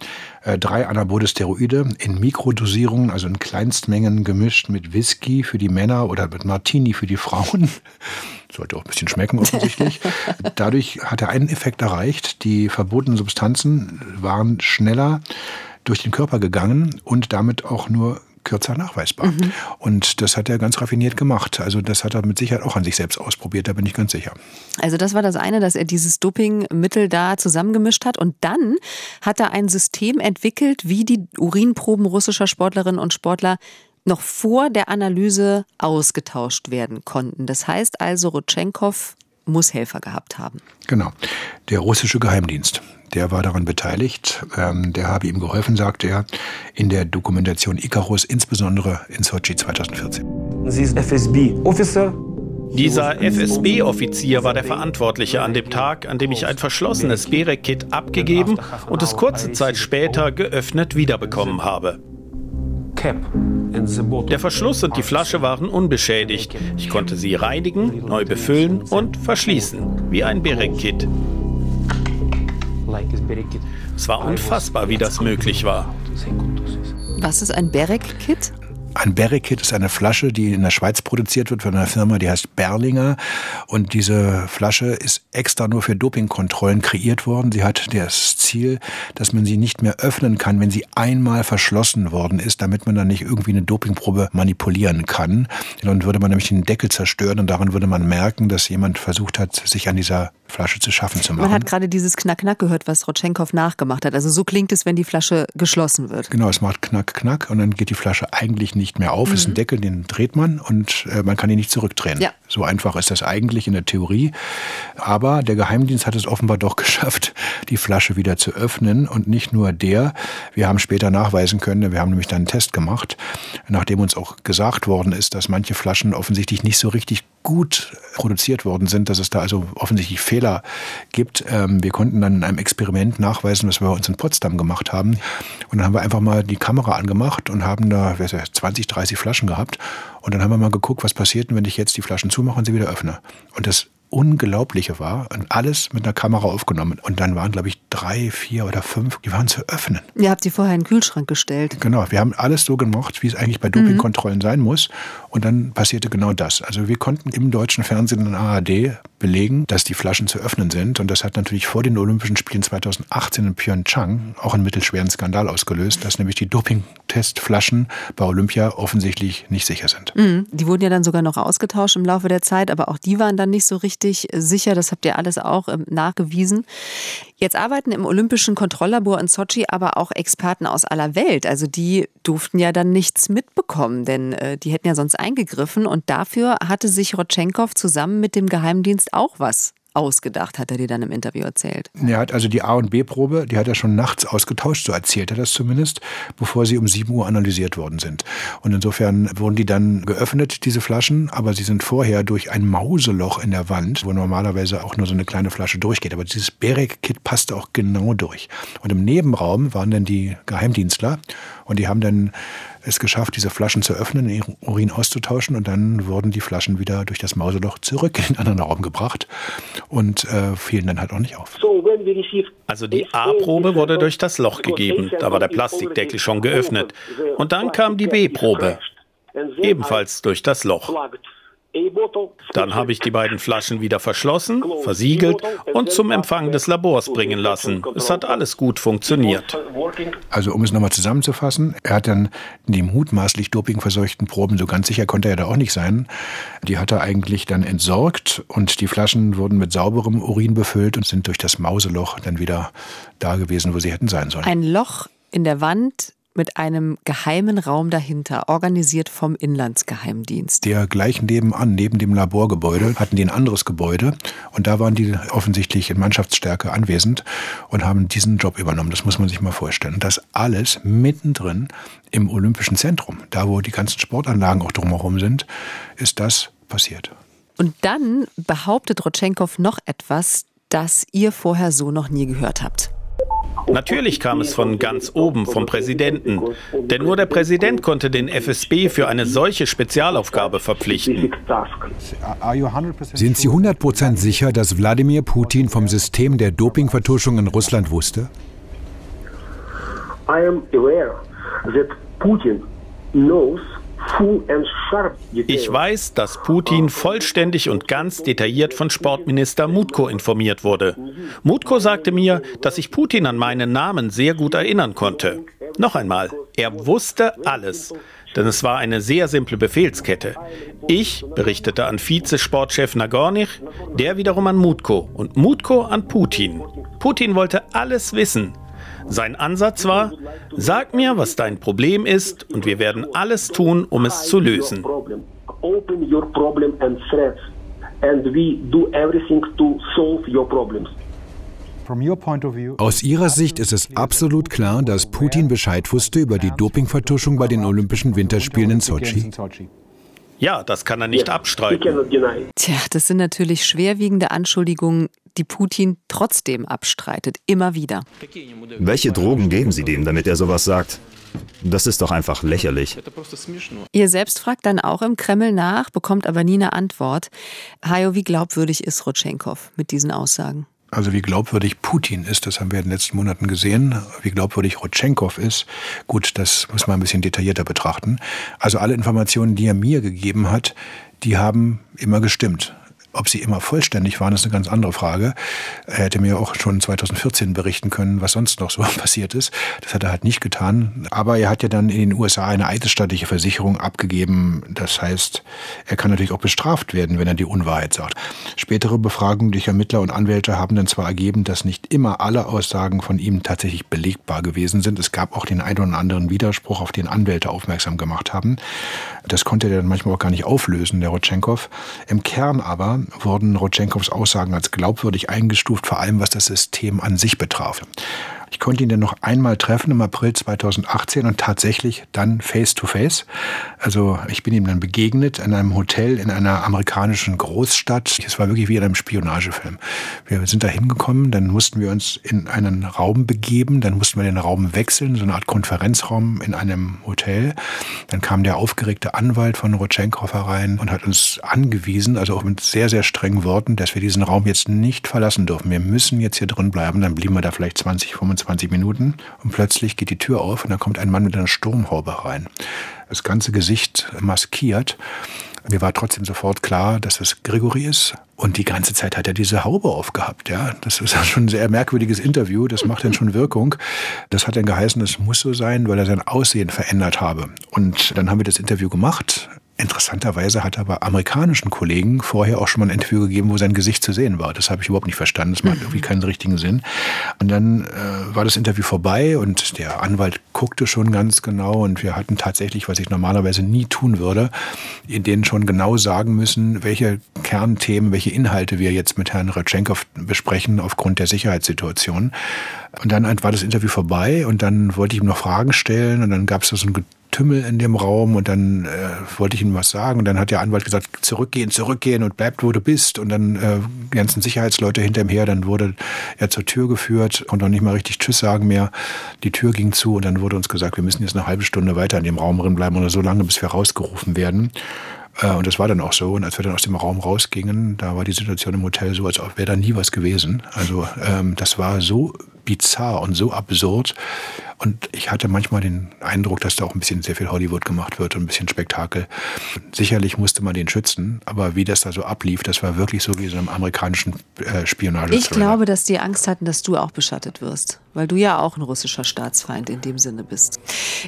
äh, drei anabole Steroide in Mikrodosierungen, also in Kleinstmengen gemischt mit Whisky für die Männer oder mit Martini für die Frauen. Sollte auch ein bisschen schmecken offensichtlich. Dadurch hat er einen Effekt erreicht. Die verbotenen Substanzen waren schneller durch den Körper gegangen und damit auch nur kürzer nachweisbar. Mhm. Und das hat er ganz raffiniert gemacht. Also das hat er mit Sicherheit auch an sich selbst ausprobiert, da bin ich ganz sicher. Also das war das eine, dass er dieses Dopingmittel da zusammengemischt hat. Und dann hat er ein System entwickelt, wie die Urinproben russischer Sportlerinnen und Sportler noch vor der Analyse ausgetauscht werden konnten. Das heißt also, Rutschenkov muss Helfer gehabt haben. Genau. Der russische Geheimdienst der war daran beteiligt. Ähm, der habe ihm geholfen, sagte er, in der Dokumentation Icarus, insbesondere in Sochi 2014. Sie ist FSB-Officer dieser FSB-Offizier war der Verantwortliche an dem Tag, an dem ich ein verschlossenes Berek-Kit abgegeben und es kurze Zeit später geöffnet wiederbekommen habe. Der Verschluss und die Flasche waren unbeschädigt. Ich konnte sie reinigen, neu befüllen und verschließen, wie ein Berek-Kit. Es war unfassbar, wie das möglich war. Was ist ein Berek-Kit? Ein Berry-Kit ist eine Flasche, die in der Schweiz produziert wird von einer Firma, die heißt Berlinger. Und diese Flasche ist extra nur für Dopingkontrollen kreiert worden. Sie hat das Ziel, dass man sie nicht mehr öffnen kann, wenn sie einmal verschlossen worden ist, damit man dann nicht irgendwie eine Dopingprobe manipulieren kann. Dann würde man nämlich den Deckel zerstören und daran würde man merken, dass jemand versucht hat, sich an dieser Flasche zu schaffen zu machen. Man hat gerade dieses Knack-Knack gehört, was Rotschenkov nachgemacht hat. Also so klingt es, wenn die Flasche geschlossen wird. Genau, es macht Knack-Knack und dann geht die Flasche eigentlich nicht mehr auf. Mhm. Ist ein Deckel, den dreht man und äh, man kann ihn nicht zurückdrehen. Ja. So einfach ist das eigentlich in der Theorie. Aber der Geheimdienst hat es offenbar doch geschafft, die Flasche wieder zu öffnen. Und nicht nur der. Wir haben später nachweisen können, wir haben nämlich dann einen Test gemacht, nachdem uns auch gesagt worden ist, dass manche Flaschen offensichtlich nicht so richtig gut produziert worden sind, dass es da also offensichtlich Fehler gibt. Ähm, wir konnten dann in einem Experiment nachweisen, was wir bei uns in Potsdam gemacht haben. Und dann haben wir einfach mal die Kamera angemacht und haben da 20, 30 Flaschen gehabt. Und dann haben wir mal geguckt, was passiert, wenn ich jetzt die Flaschen zumache und sie wieder öffne. Und das Unglaubliche war, und alles mit einer Kamera aufgenommen. Und dann waren, glaube ich, drei, vier oder fünf, die waren zu öffnen. Ihr habt sie vorher in den Kühlschrank gestellt. Genau, wir haben alles so gemacht, wie es eigentlich bei Dopingkontrollen mhm. sein muss. Und dann passierte genau das. Also wir konnten im deutschen Fernsehen in ARD belegen, dass die Flaschen zu öffnen sind. Und das hat natürlich vor den Olympischen Spielen 2018 in Pyeongchang auch einen mittelschweren Skandal ausgelöst, dass nämlich die Dopingtestflaschen bei Olympia offensichtlich nicht sicher sind. Mhm. Die wurden ja dann sogar noch ausgetauscht im Laufe der Zeit, aber auch die waren dann nicht so richtig sicher. Das habt ihr alles auch ähm, nachgewiesen. Jetzt arbeiten im Olympischen Kontrolllabor in Sochi aber auch Experten aus aller Welt. Also die durften ja dann nichts mitbekommen, denn äh, die hätten ja sonst eingegriffen. Und dafür hatte sich Rotchenkov zusammen mit dem Geheimdienst auch was ausgedacht, hat er dir dann im Interview erzählt. Er hat also die A- und B-Probe, die hat er schon nachts ausgetauscht, so erzählt er das zumindest, bevor sie um 7 Uhr analysiert worden sind. Und insofern wurden die dann geöffnet, diese Flaschen, aber sie sind vorher durch ein Mauseloch in der Wand, wo normalerweise auch nur so eine kleine Flasche durchgeht. Aber dieses Berek-Kit passte auch genau durch. Und im Nebenraum waren dann die Geheimdienstler und die haben dann es geschafft, diese Flaschen zu öffnen, ihren Urin auszutauschen und dann wurden die Flaschen wieder durch das Mauseloch zurück in den anderen Raum gebracht und äh, fielen dann halt auch nicht auf. Also die A-Probe wurde durch das Loch gegeben, da war der Plastikdeckel schon geöffnet. Und dann kam die B-Probe, ebenfalls durch das Loch. Dann habe ich die beiden Flaschen wieder verschlossen, versiegelt und zum Empfang des Labors bringen lassen. Es hat alles gut funktioniert. Also um es nochmal zusammenzufassen, er hat dann die mutmaßlich dopingverseuchten Proben, so ganz sicher konnte er da auch nicht sein, die hat er eigentlich dann entsorgt und die Flaschen wurden mit sauberem Urin befüllt und sind durch das Mauseloch dann wieder da gewesen, wo sie hätten sein sollen. Ein Loch in der Wand mit einem geheimen Raum dahinter, organisiert vom Inlandsgeheimdienst. Der gleich nebenan, neben dem Laborgebäude, hatten die ein anderes Gebäude und da waren die offensichtlich in Mannschaftsstärke anwesend und haben diesen Job übernommen. Das muss man sich mal vorstellen. Und das alles mittendrin im Olympischen Zentrum, da wo die ganzen Sportanlagen auch drumherum sind, ist das passiert. Und dann behauptet Rotschenkov noch etwas, das ihr vorher so noch nie gehört habt. Natürlich kam es von ganz oben, vom Präsidenten. Denn nur der Präsident konnte den FSB für eine solche Spezialaufgabe verpflichten. Sind Sie 100% sicher, dass Wladimir Putin vom System der Dopingvertuschung in Russland wusste? I am aware that Putin knows ich weiß, dass Putin vollständig und ganz detailliert von Sportminister Mutko informiert wurde. Mutko sagte mir, dass sich Putin an meinen Namen sehr gut erinnern konnte. Noch einmal, er wusste alles. Denn es war eine sehr simple Befehlskette. Ich berichtete an Vizesportchef Nagornich, der wiederum an Mutko und Mutko an Putin. Putin wollte alles wissen. Sein Ansatz war, sag mir, was dein Problem ist und wir werden alles tun, um es zu lösen. Aus Ihrer Sicht ist es absolut klar, dass Putin Bescheid wusste über die Dopingvertuschung bei den Olympischen Winterspielen in Sochi. Ja, das kann er nicht abstreiten. Tja, das sind natürlich schwerwiegende Anschuldigungen, die Putin trotzdem abstreitet, immer wieder. Welche Drogen geben Sie dem, damit er sowas sagt? Das ist doch einfach lächerlich. Ihr selbst fragt dann auch im Kreml nach, bekommt aber nie eine Antwort. Hajo, wie glaubwürdig ist Rotschenkov mit diesen Aussagen? Also wie glaubwürdig Putin ist, das haben wir in den letzten Monaten gesehen. Wie glaubwürdig Rotschenkov ist, gut, das muss man ein bisschen detaillierter betrachten. Also alle Informationen, die er mir gegeben hat, die haben immer gestimmt. Ob sie immer vollständig waren, ist eine ganz andere Frage. Er hätte mir auch schon 2014 berichten können, was sonst noch so passiert ist. Das hat er halt nicht getan. Aber er hat ja dann in den USA eine eidesstattliche Versicherung abgegeben. Das heißt, er kann natürlich auch bestraft werden, wenn er die Unwahrheit sagt. Spätere Befragungen durch Ermittler und Anwälte haben dann zwar ergeben, dass nicht immer alle Aussagen von ihm tatsächlich belegbar gewesen sind. Es gab auch den einen oder anderen Widerspruch, auf den Anwälte aufmerksam gemacht haben. Das konnte er dann manchmal auch gar nicht auflösen, der Rotschenkov. Im Kern aber wurden Rotchenkovs Aussagen als glaubwürdig eingestuft, vor allem was das System an sich betraf. Ich konnte ihn dann noch einmal treffen im April 2018 und tatsächlich dann face to face. Also ich bin ihm dann begegnet in einem Hotel in einer amerikanischen Großstadt. Es war wirklich wie in einem Spionagefilm. Wir sind da hingekommen, dann mussten wir uns in einen Raum begeben, dann mussten wir den Raum wechseln, so eine Art Konferenzraum in einem Hotel. Dann kam der aufgeregte Anwalt von Rotchenkov herein und hat uns angewiesen, also auch mit sehr, sehr strengen Worten, dass wir diesen Raum jetzt nicht verlassen dürfen. Wir müssen jetzt hier drin bleiben. Dann blieben wir da vielleicht 20, 25 Minuten und plötzlich geht die Tür auf und dann kommt ein Mann mit einer Sturmhaube rein. Das ganze Gesicht maskiert. Mir war trotzdem sofort klar, dass es Gregory ist. Und die ganze Zeit hat er diese Haube aufgehabt. Ja, das ist schon ein sehr merkwürdiges Interview. Das macht dann schon Wirkung. Das hat dann geheißen, es muss so sein, weil er sein Aussehen verändert habe. Und dann haben wir das Interview gemacht. Interessanterweise hat er bei amerikanischen Kollegen vorher auch schon mal ein Interview gegeben, wo sein Gesicht zu sehen war. Das habe ich überhaupt nicht verstanden. Das macht mhm. irgendwie keinen richtigen Sinn. Und dann äh, war das Interview vorbei und der Anwalt guckte schon ganz genau und wir hatten tatsächlich, was ich normalerweise nie tun würde, in denen schon genau sagen müssen, welche Kernthemen, welche Inhalte wir jetzt mit Herrn Ratschenkov besprechen aufgrund der Sicherheitssituation. Und dann war das Interview vorbei und dann wollte ich ihm noch Fragen stellen und dann gab es so ein Getümmel in dem Raum und dann äh, wollte ich ihm was sagen und dann hat der Anwalt gesagt, zurückgehen, zurückgehen und bleib, wo du bist und dann äh, die ganzen Sicherheitsleute hinter ihm her, dann wurde er zur Tür geführt, konnte noch nicht mal richtig Tschüss sagen mehr. Die Tür ging zu und dann wurde uns gesagt, wir müssen jetzt eine halbe Stunde weiter in dem Raum drin bleiben oder so lange, bis wir rausgerufen werden. Äh, und das war dann auch so. Und als wir dann aus dem Raum rausgingen, da war die Situation im Hotel so, als wäre da nie was gewesen. Also ähm, das war so bizarr und so absurd. Und ich hatte manchmal den Eindruck, dass da auch ein bisschen sehr viel Hollywood gemacht wird und ein bisschen Spektakel. Sicherlich musste man den schützen, aber wie das da so ablief, das war wirklich so wie so einem amerikanischen äh, Spionage. Ich glaube, dass die Angst hatten, dass du auch beschattet wirst, weil du ja auch ein russischer Staatsfeind in dem Sinne bist.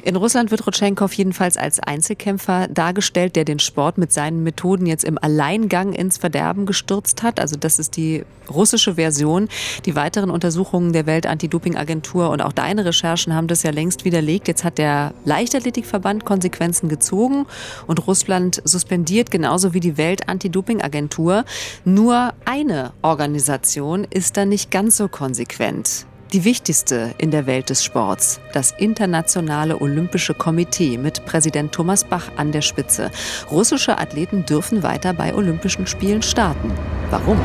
In Russland wird Rotschenkov jedenfalls als Einzelkämpfer dargestellt, der den Sport mit seinen Methoden jetzt im Alleingang ins Verderben gestürzt hat. Also das ist die russische Version. Die weiteren Untersuchungen der Welt-Anti-Doping-Agentur und auch deine Recherchen haben das ja längst widerlegt. Jetzt hat der Leichtathletikverband Konsequenzen gezogen und Russland suspendiert, genauso wie die Welt-Anti-Doping-Agentur. Nur eine Organisation ist da nicht ganz so konsequent. Die wichtigste in der Welt des Sports, das Internationale Olympische Komitee mit Präsident Thomas Bach an der Spitze. Russische Athleten dürfen weiter bei Olympischen Spielen starten. Warum?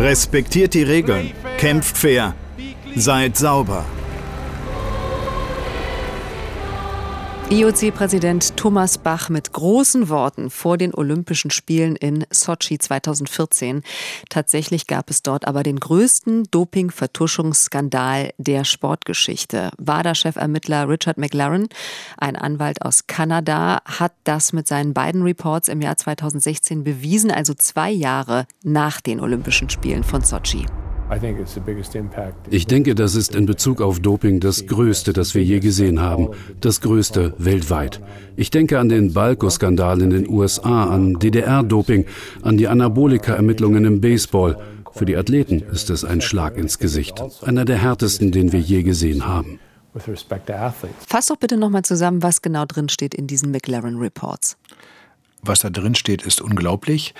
Respektiert die Regeln, kämpft fair, seid sauber. IOC-Präsident Thomas Bach mit großen Worten vor den Olympischen Spielen in Sochi 2014. Tatsächlich gab es dort aber den größten Doping-Vertuschungsskandal der Sportgeschichte. WADA-Chefermittler Richard McLaren, ein Anwalt aus Kanada, hat das mit seinen beiden Reports im Jahr 2016 bewiesen, also zwei Jahre nach den Olympischen Spielen von Sochi. Ich denke, das ist in Bezug auf Doping das Größte, das wir je gesehen haben. Das Größte weltweit. Ich denke an den Balko-Skandal in den USA, an DDR-Doping, an die Anabolika-Ermittlungen im Baseball. Für die Athleten ist es ein Schlag ins Gesicht. Einer der härtesten, den wir je gesehen haben. Fass doch bitte nochmal zusammen, was genau drin steht in diesen McLaren Reports. Was da drin steht, ist unglaublich.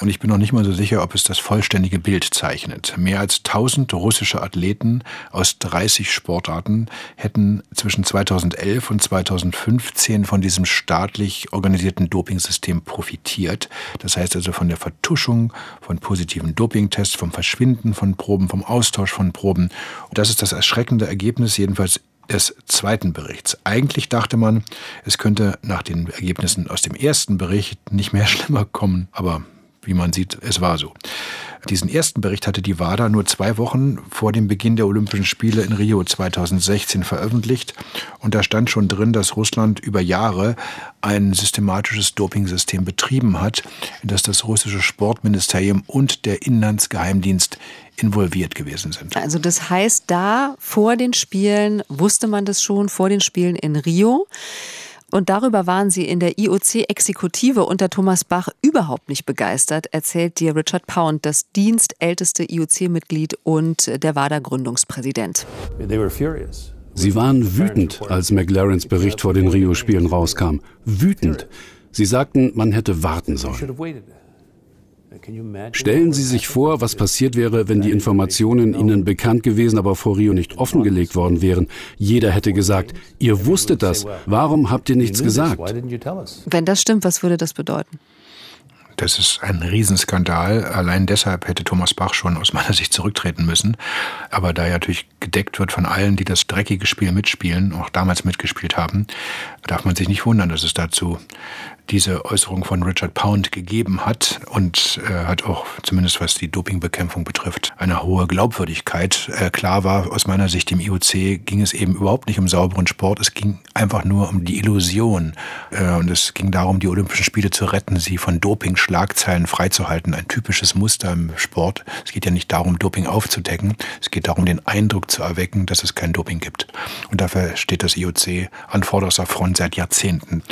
Und ich bin noch nicht mal so sicher, ob es das vollständige Bild zeichnet. Mehr als 1000 russische Athleten aus 30 Sportarten hätten zwischen 2011 und 2015 von diesem staatlich organisierten Dopingsystem profitiert. Das heißt also von der Vertuschung von positiven Dopingtests, vom Verschwinden von Proben, vom Austausch von Proben. Und das ist das erschreckende Ergebnis, jedenfalls des zweiten Berichts. Eigentlich dachte man, es könnte nach den Ergebnissen aus dem ersten Bericht nicht mehr schlimmer kommen, aber wie man sieht, es war so. Diesen ersten Bericht hatte die WADA nur zwei Wochen vor dem Beginn der Olympischen Spiele in Rio 2016 veröffentlicht. Und da stand schon drin, dass Russland über Jahre ein systematisches Dopingsystem betrieben hat, in das das russische Sportministerium und der Inlandsgeheimdienst involviert gewesen sind. Also das heißt, da vor den Spielen wusste man das schon, vor den Spielen in Rio. Und darüber waren sie in der IOC-Exekutive unter Thomas Bach überhaupt nicht begeistert, erzählt dir Richard Pound, das dienstälteste IOC-Mitglied und der WADA-Gründungspräsident. Sie waren wütend, als McLarens Bericht vor den Rio-Spielen rauskam. Wütend. Sie sagten, man hätte warten sollen. Stellen Sie sich vor, was passiert wäre, wenn die Informationen Ihnen bekannt gewesen, aber vor Rio nicht offengelegt worden wären. Jeder hätte gesagt, ihr wusstet das, warum habt ihr nichts gesagt? Wenn das stimmt, was würde das bedeuten? Das ist ein Riesenskandal. Allein deshalb hätte Thomas Bach schon aus meiner Sicht zurücktreten müssen. Aber da er natürlich gedeckt wird von allen, die das dreckige Spiel mitspielen, auch damals mitgespielt haben, darf man sich nicht wundern, dass es dazu diese Äußerung von Richard Pound gegeben hat und äh, hat auch, zumindest was die Dopingbekämpfung betrifft, eine hohe Glaubwürdigkeit. Äh, klar war aus meiner Sicht im IOC ging es eben überhaupt nicht um sauberen Sport, es ging einfach nur um die Illusion äh, und es ging darum, die Olympischen Spiele zu retten, sie von Doping-Schlagzeilen freizuhalten. Ein typisches Muster im Sport. Es geht ja nicht darum, Doping aufzudecken, es geht darum, den Eindruck zu erwecken, dass es kein Doping gibt. Und dafür steht das IOC an vorderster Front seit Jahrzehnten.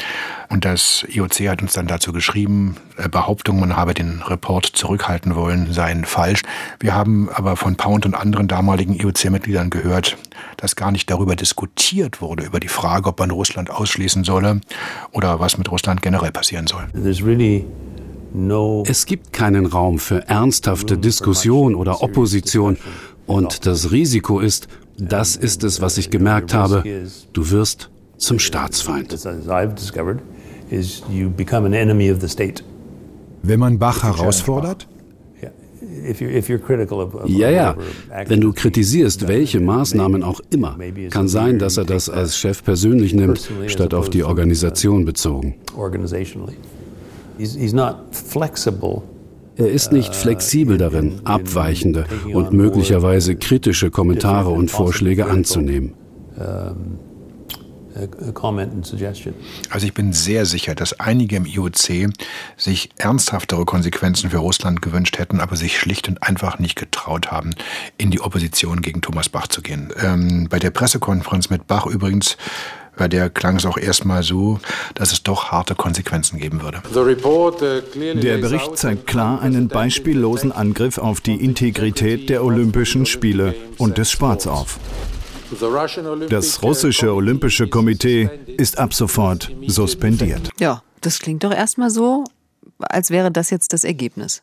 Und das IOC IOC hat uns dann dazu geschrieben, äh, Behauptungen, man habe den Report zurückhalten wollen, seien falsch. Wir haben aber von Pound und anderen damaligen IOC-Mitgliedern gehört, dass gar nicht darüber diskutiert wurde, über die Frage, ob man Russland ausschließen solle oder was mit Russland generell passieren soll. Es gibt keinen Raum für ernsthafte Diskussion oder Opposition. Und das Risiko ist, das ist es, was ich gemerkt habe, du wirst zum Staatsfeind is you become an enemy of the state. Wenn man Bach herausfordert? Ja, ja. Wenn du kritisierst, welche Maßnahmen auch immer, kann sein, dass er das als Chef persönlich nimmt, statt auf die Organisation bezogen. Er ist nicht flexibel darin, abweichende und möglicherweise kritische Kommentare und Vorschläge anzunehmen. Also ich bin sehr sicher, dass einige im IOC sich ernsthaftere Konsequenzen für Russland gewünscht hätten, aber sich schlicht und einfach nicht getraut haben, in die Opposition gegen Thomas Bach zu gehen. Ähm, bei der Pressekonferenz mit Bach übrigens bei der klang es auch erstmal so, dass es doch harte Konsequenzen geben würde. Der Bericht zeigt klar einen beispiellosen Angriff auf die Integrität der Olympischen Spiele und des Sports auf. Das russische Olympische Komitee ist ab sofort suspendiert. Ja, das klingt doch erstmal so, als wäre das jetzt das Ergebnis.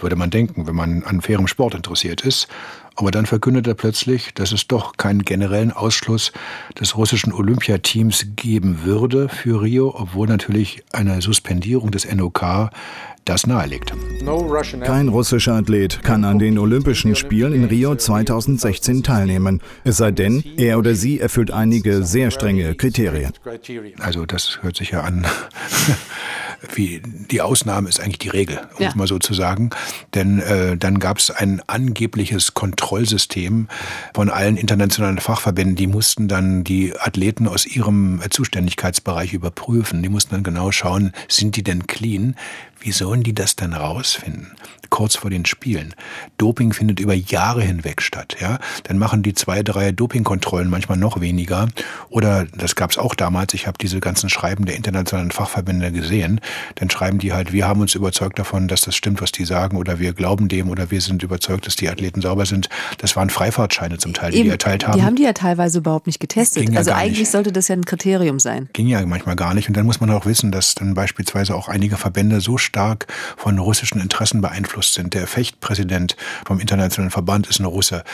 Würde man denken, wenn man an fairem Sport interessiert ist. Aber dann verkündet er plötzlich, dass es doch keinen generellen Ausschluss des russischen Olympiateams geben würde für Rio, obwohl natürlich eine Suspendierung des NOK das nahelegt. Kein russischer Athlet kann an den Olympischen Spielen in Rio 2016 teilnehmen, es sei denn, er oder sie erfüllt einige sehr strenge Kriterien. Also das hört sich ja an wie die Ausnahme ist eigentlich die Regel, um ja. es mal so zu sagen. Denn äh, dann gab es ein angebliches Kontrollsystem von allen internationalen Fachverbänden. Die mussten dann die Athleten aus ihrem Zuständigkeitsbereich überprüfen. Die mussten dann genau schauen, sind die denn clean? Wie sollen die das dann rausfinden? Kurz vor den Spielen. Doping findet über Jahre hinweg statt. Ja, dann machen die zwei, drei Dopingkontrollen manchmal noch weniger. Oder das gab es auch damals. Ich habe diese ganzen Schreiben der internationalen Fachverbände gesehen. Dann schreiben die halt: Wir haben uns überzeugt davon, dass das stimmt, was die sagen, oder wir glauben dem, oder wir sind überzeugt, dass die Athleten sauber sind. Das waren Freifahrtscheine zum Teil, die Eben, die erteilt haben. Die haben die ja teilweise überhaupt nicht getestet. Ja also eigentlich nicht. sollte das ja ein Kriterium sein. Ging ja manchmal gar nicht. Und dann muss man auch wissen, dass dann beispielsweise auch einige Verbände so stark von russischen Interessen beeinflusst sind. Der Fechtpräsident vom Internationalen Verband ist ein Russe.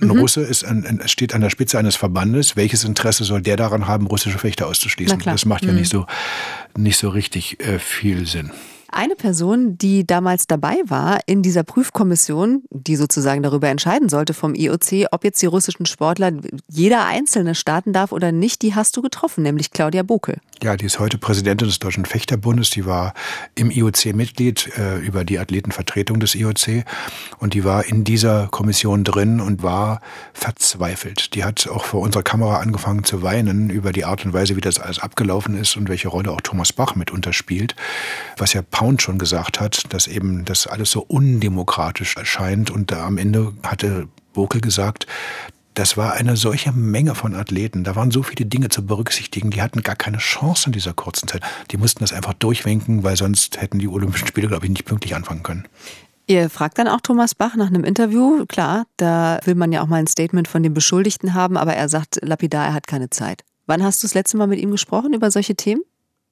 Ein mhm. Russe ist ein, steht an der Spitze eines Verbandes. Welches Interesse soll der daran haben, russische Fechter auszuschließen? Das macht ja mhm. nicht so, nicht so richtig äh, viel Sinn. Eine Person, die damals dabei war in dieser Prüfkommission, die sozusagen darüber entscheiden sollte vom IOC, ob jetzt die russischen Sportler jeder einzelne starten darf oder nicht, die hast du getroffen, nämlich Claudia Bokel. Ja, die ist heute Präsidentin des Deutschen Fechterbundes. Die war im IOC Mitglied äh, über die Athletenvertretung des IOC und die war in dieser Kommission drin und war verzweifelt. Die hat auch vor unserer Kamera angefangen zu weinen über die Art und Weise, wie das alles abgelaufen ist und welche Rolle auch Thomas Bach mit unterspielt, was ja Pound schon gesagt hat, dass eben das alles so undemokratisch erscheint. Und da am Ende hatte Bokel gesagt, das war eine solche Menge von Athleten. Da waren so viele Dinge zu berücksichtigen. Die hatten gar keine Chance in dieser kurzen Zeit. Die mussten das einfach durchwinken, weil sonst hätten die Olympischen Spiele, glaube ich, nicht pünktlich anfangen können. Ihr fragt dann auch Thomas Bach nach einem Interview. Klar, da will man ja auch mal ein Statement von dem Beschuldigten haben, aber er sagt lapidar, er hat keine Zeit. Wann hast du das letzte Mal mit ihm gesprochen über solche Themen?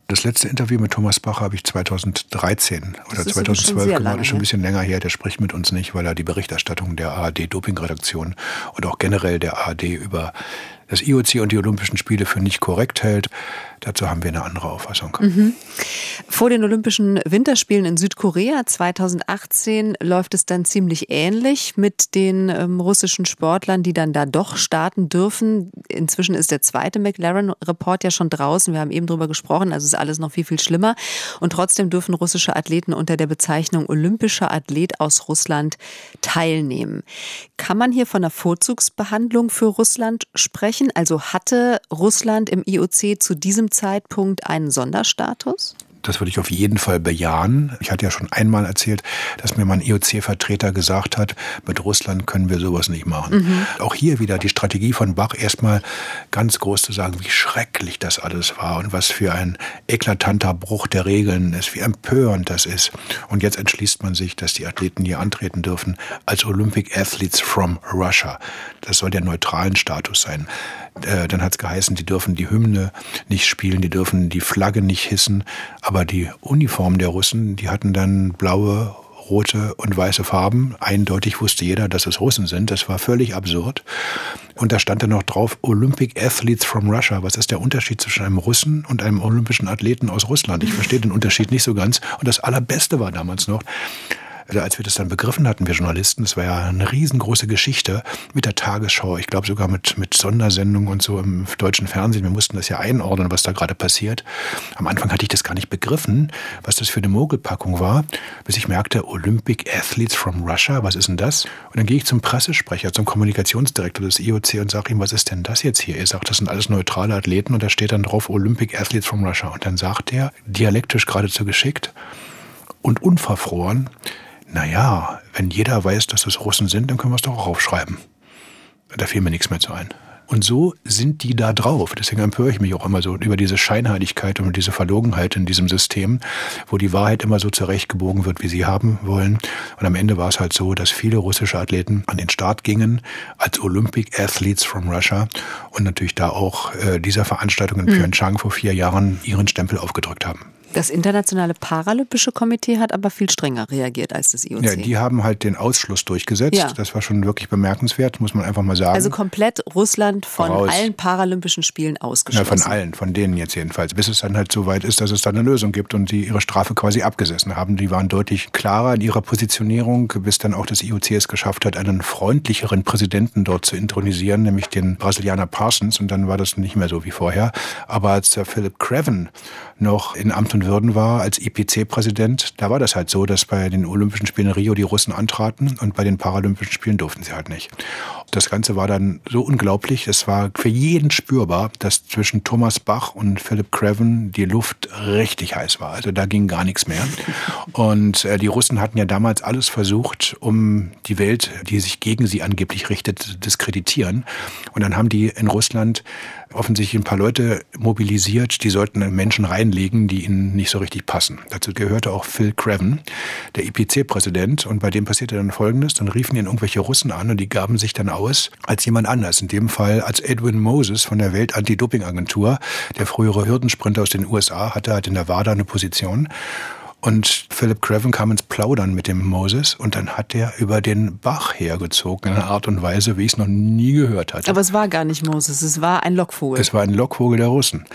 Das letzte Interview mit Thomas Bach habe ich 2013 oder 2012 gemacht. Ist schon ein bisschen länger her. Der spricht mit uns nicht, weil er die Berichterstattung der ARD-Doping-Redaktion und auch generell der ARD über das IOC und die Olympischen Spiele für nicht korrekt hält. Dazu haben wir eine andere Auffassung. Mhm. Vor den Olympischen Winterspielen in Südkorea 2018 läuft es dann ziemlich ähnlich mit den ähm, russischen Sportlern, die dann da doch starten dürfen. Inzwischen ist der zweite McLaren-Report ja schon draußen. Wir haben eben drüber gesprochen, also ist alles noch viel, viel schlimmer. Und trotzdem dürfen russische Athleten unter der Bezeichnung olympischer Athlet aus Russland teilnehmen. Kann man hier von einer Vorzugsbehandlung für Russland sprechen? Also hatte Russland im IOC zu diesem Zeitpunkt einen Sonderstatus? Das würde ich auf jeden Fall bejahen. Ich hatte ja schon einmal erzählt, dass mir mein IOC-Vertreter gesagt hat, mit Russland können wir sowas nicht machen. Mhm. Auch hier wieder die Strategie von Bach, erstmal ganz groß zu sagen, wie schrecklich das alles war und was für ein eklatanter Bruch der Regeln ist, wie empörend das ist. Und jetzt entschließt man sich, dass die Athleten hier antreten dürfen als Olympic Athletes from Russia. Das soll der neutralen Status sein. Äh, dann hat es geheißen, die dürfen die Hymne nicht spielen, die dürfen die Flagge nicht hissen. Aber die Uniform der Russen, die hatten dann blaue, rote und weiße Farben. Eindeutig wusste jeder, dass es Russen sind. Das war völlig absurd. Und da stand dann noch drauf Olympic Athletes from Russia. Was ist der Unterschied zwischen einem Russen und einem olympischen Athleten aus Russland? Ich verstehe den Unterschied nicht so ganz. Und das Allerbeste war damals noch, also als wir das dann begriffen hatten, wir Journalisten, das war ja eine riesengroße Geschichte mit der Tagesschau. Ich glaube sogar mit, mit Sondersendungen und so im deutschen Fernsehen. Wir mussten das ja einordnen, was da gerade passiert. Am Anfang hatte ich das gar nicht begriffen, was das für eine Mogelpackung war, bis ich merkte, Olympic Athletes from Russia, was ist denn das? Und dann gehe ich zum Pressesprecher, zum Kommunikationsdirektor des IOC und sage ihm, was ist denn das jetzt hier? Er sagt, das sind alles neutrale Athleten und da steht dann drauf Olympic Athletes from Russia. Und dann sagt er, dialektisch geradezu geschickt und unverfroren, naja, wenn jeder weiß, dass es Russen sind, dann können wir es doch auch aufschreiben. Da fiel mir nichts mehr zu ein. Und so sind die da drauf. Deswegen empöre ich mich auch immer so über diese Scheinheiligkeit und diese Verlogenheit in diesem System, wo die Wahrheit immer so zurechtgebogen wird, wie sie haben wollen. Und am Ende war es halt so, dass viele russische Athleten an den Start gingen als Olympic Athletes from Russia und natürlich da auch äh, dieser Veranstaltung in hm. Pyeongchang vor vier Jahren ihren Stempel aufgedrückt haben. Das Internationale Paralympische Komitee hat aber viel strenger reagiert als das IOC. Ja, die haben halt den Ausschluss durchgesetzt. Ja. Das war schon wirklich bemerkenswert, muss man einfach mal sagen. Also komplett Russland von Raus. allen Paralympischen Spielen ausgeschlossen. Ja, von allen, von denen jetzt jedenfalls. Bis es dann halt so weit ist, dass es dann eine Lösung gibt und die ihre Strafe quasi abgesessen haben. Die waren deutlich klarer in ihrer Positionierung, bis dann auch das IOC es geschafft hat, einen freundlicheren Präsidenten dort zu intronisieren, nämlich den Brasilianer Parsons. Und dann war das nicht mehr so wie vorher. Aber als Sir Philip Craven noch in Amt und Würden war als IPC-Präsident, da war das halt so, dass bei den Olympischen Spielen in Rio die Russen antraten und bei den Paralympischen Spielen durften sie halt nicht. Das Ganze war dann so unglaublich, es war für jeden spürbar, dass zwischen Thomas Bach und Philip Craven die Luft richtig heiß war. Also da ging gar nichts mehr. Und äh, die Russen hatten ja damals alles versucht, um die Welt, die sich gegen sie angeblich richtet, zu diskreditieren. Und dann haben die in Russland offensichtlich ein paar Leute mobilisiert, die sollten Menschen reinlegen, die ihnen nicht so richtig passen. Dazu gehörte auch Phil Craven, der IPC-Präsident. Und bei dem passierte dann Folgendes. Dann riefen ihn irgendwelche Russen an und die gaben sich dann aus als jemand anders. In dem Fall als Edwin Moses von der Welt-Anti-Doping-Agentur. Der frühere Hürdensprinter aus den USA hatte halt in der WADA eine Position. Und Philip Craven kam ins Plaudern mit dem Moses und dann hat er über den Bach hergezogen in einer Art und Weise, wie ich es noch nie gehört hatte. Aber es war gar nicht Moses, es war ein Lockvogel. Es war ein Lockvogel der Russen.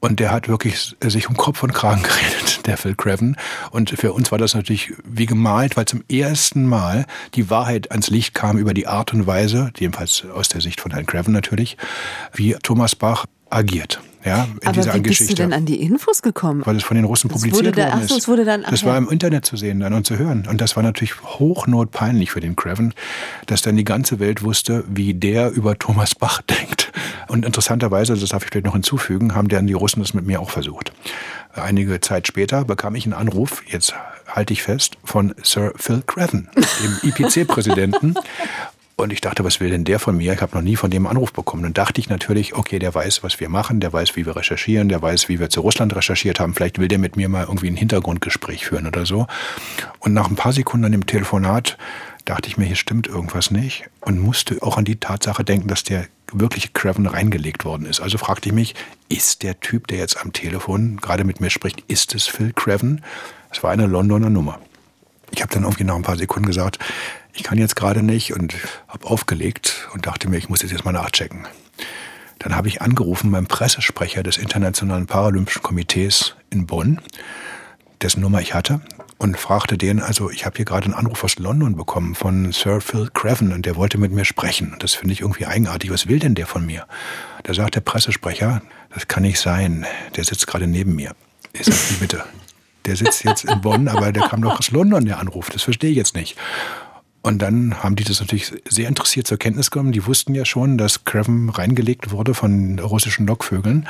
Und der hat wirklich sich um Kopf und Kragen geredet, der Phil Craven. Und für uns war das natürlich wie gemalt, weil zum ersten Mal die Wahrheit ans Licht kam über die Art und Weise, jedenfalls aus der Sicht von Herrn Craven natürlich, wie Thomas Bach agiert. Ja, in Aber dieser wie Geschichte. bist du denn an die Infos gekommen? Weil es von den Russen publiziert da, worden ist. Das, wurde dann, das war im Internet zu sehen dann und zu hören. Und das war natürlich hochnotpeinlich für den Craven, dass dann die ganze Welt wusste, wie der über Thomas Bach denkt. Und interessanterweise, das darf ich vielleicht noch hinzufügen, haben dann die Russen das mit mir auch versucht. Einige Zeit später bekam ich einen Anruf, jetzt halte ich fest, von Sir Phil Craven, dem IPC-Präsidenten. Und ich dachte, was will denn der von mir? Ich habe noch nie von dem Anruf bekommen. Dann dachte ich natürlich, okay, der weiß, was wir machen, der weiß, wie wir recherchieren, der weiß, wie wir zu Russland recherchiert haben. Vielleicht will der mit mir mal irgendwie ein Hintergrundgespräch führen oder so. Und nach ein paar Sekunden an dem Telefonat dachte ich mir, hier stimmt irgendwas nicht und musste auch an die Tatsache denken, dass der wirkliche Craven reingelegt worden ist. Also fragte ich mich, ist der Typ, der jetzt am Telefon gerade mit mir spricht, ist es Phil Craven? Es war eine Londoner Nummer. Ich habe dann irgendwie nach ein paar Sekunden gesagt, ich kann jetzt gerade nicht und habe aufgelegt und dachte mir, ich muss jetzt mal nachchecken. Dann habe ich angerufen beim Pressesprecher des Internationalen Paralympischen Komitees in Bonn, dessen Nummer ich hatte, und fragte den, also ich habe hier gerade einen Anruf aus London bekommen von Sir Phil Craven und der wollte mit mir sprechen. Das finde ich irgendwie eigenartig. Was will denn der von mir? Da sagt der Pressesprecher, das kann nicht sein. Der sitzt gerade neben mir. Ich sage, bitte? Der sitzt jetzt in Bonn, aber der kam doch aus London, der Anruf. Das verstehe ich jetzt nicht. Und dann haben die das natürlich sehr interessiert zur Kenntnis genommen. Die wussten ja schon, dass Craven reingelegt wurde von russischen Lockvögeln.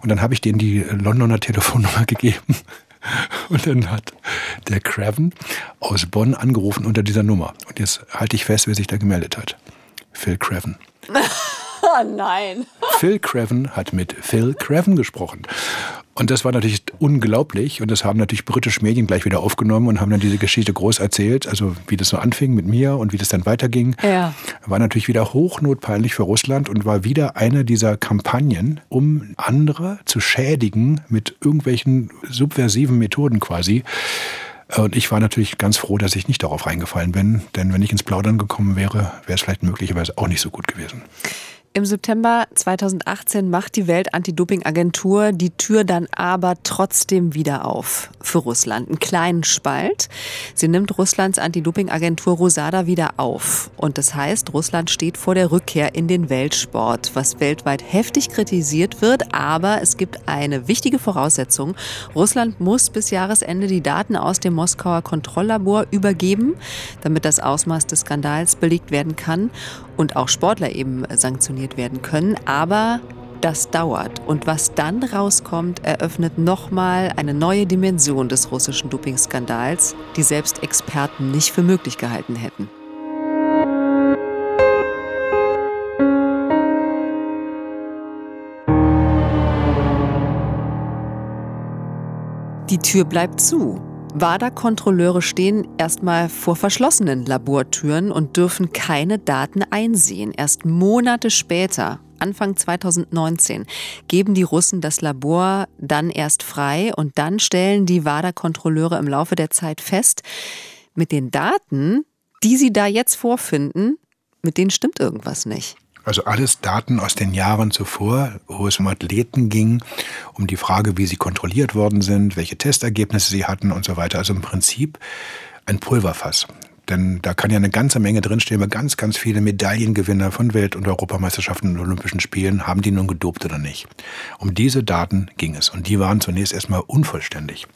Und dann habe ich denen die Londoner Telefonnummer gegeben. Und dann hat der Craven aus Bonn angerufen unter dieser Nummer. Und jetzt halte ich fest, wer sich da gemeldet hat. Phil Craven. Oh nein. Phil Craven hat mit Phil Craven gesprochen. Und das war natürlich unglaublich. Und das haben natürlich britische Medien gleich wieder aufgenommen und haben dann diese Geschichte groß erzählt. Also wie das so anfing mit mir und wie das dann weiterging. Ja. War natürlich wieder hochnotpeinlich für Russland und war wieder eine dieser Kampagnen, um andere zu schädigen mit irgendwelchen subversiven Methoden quasi. Und ich war natürlich ganz froh, dass ich nicht darauf reingefallen bin, denn wenn ich ins Plaudern gekommen wäre, wäre es vielleicht möglicherweise auch nicht so gut gewesen. Im September 2018 macht die Welt-Anti-Doping-Agentur die Tür dann aber trotzdem wieder auf für Russland. Einen kleinen Spalt. Sie nimmt Russlands Anti-Doping-Agentur Rosada wieder auf. Und das heißt, Russland steht vor der Rückkehr in den Weltsport, was weltweit heftig kritisiert wird. Aber es gibt eine wichtige Voraussetzung. Russland muss bis Jahresende die Daten aus dem Moskauer Kontrolllabor übergeben, damit das Ausmaß des Skandals belegt werden kann und auch Sportler eben sanktioniert werden können. Aber das dauert. Und was dann rauskommt, eröffnet nochmal eine neue Dimension des russischen Dopingskandals, die selbst Experten nicht für möglich gehalten hätten. Die Tür bleibt zu. WADA-Kontrolleure stehen erstmal vor verschlossenen Labortüren und dürfen keine Daten einsehen. Erst Monate später, Anfang 2019, geben die Russen das Labor dann erst frei und dann stellen die WADA-Kontrolleure im Laufe der Zeit fest, mit den Daten, die sie da jetzt vorfinden, mit denen stimmt irgendwas nicht. Also alles Daten aus den Jahren zuvor, wo es um Athleten ging, um die Frage, wie sie kontrolliert worden sind, welche Testergebnisse sie hatten und so weiter. Also im Prinzip ein Pulverfass. Denn da kann ja eine ganze Menge drinstehen, weil ganz, ganz viele Medaillengewinner von Welt- und Europameisterschaften und Olympischen Spielen haben die nun gedopt oder nicht. Um diese Daten ging es. Und die waren zunächst erstmal unvollständig.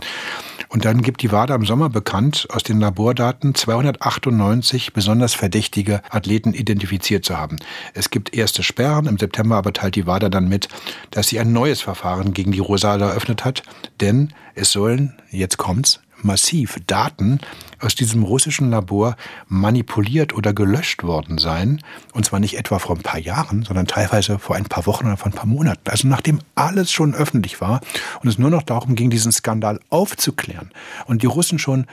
Und dann gibt die WADA im Sommer bekannt, aus den Labordaten 298 besonders verdächtige Athleten identifiziert zu haben. Es gibt erste Sperren, im September aber teilt die WADA dann mit, dass sie ein neues Verfahren gegen die Rosada eröffnet hat, denn es sollen, jetzt kommt's, massiv Daten aus diesem russischen Labor manipuliert oder gelöscht worden sein. Und zwar nicht etwa vor ein paar Jahren, sondern teilweise vor ein paar Wochen oder vor ein paar Monaten. Also nachdem alles schon öffentlich war und es nur noch darum ging, diesen Skandal aufzuklären und die Russen schon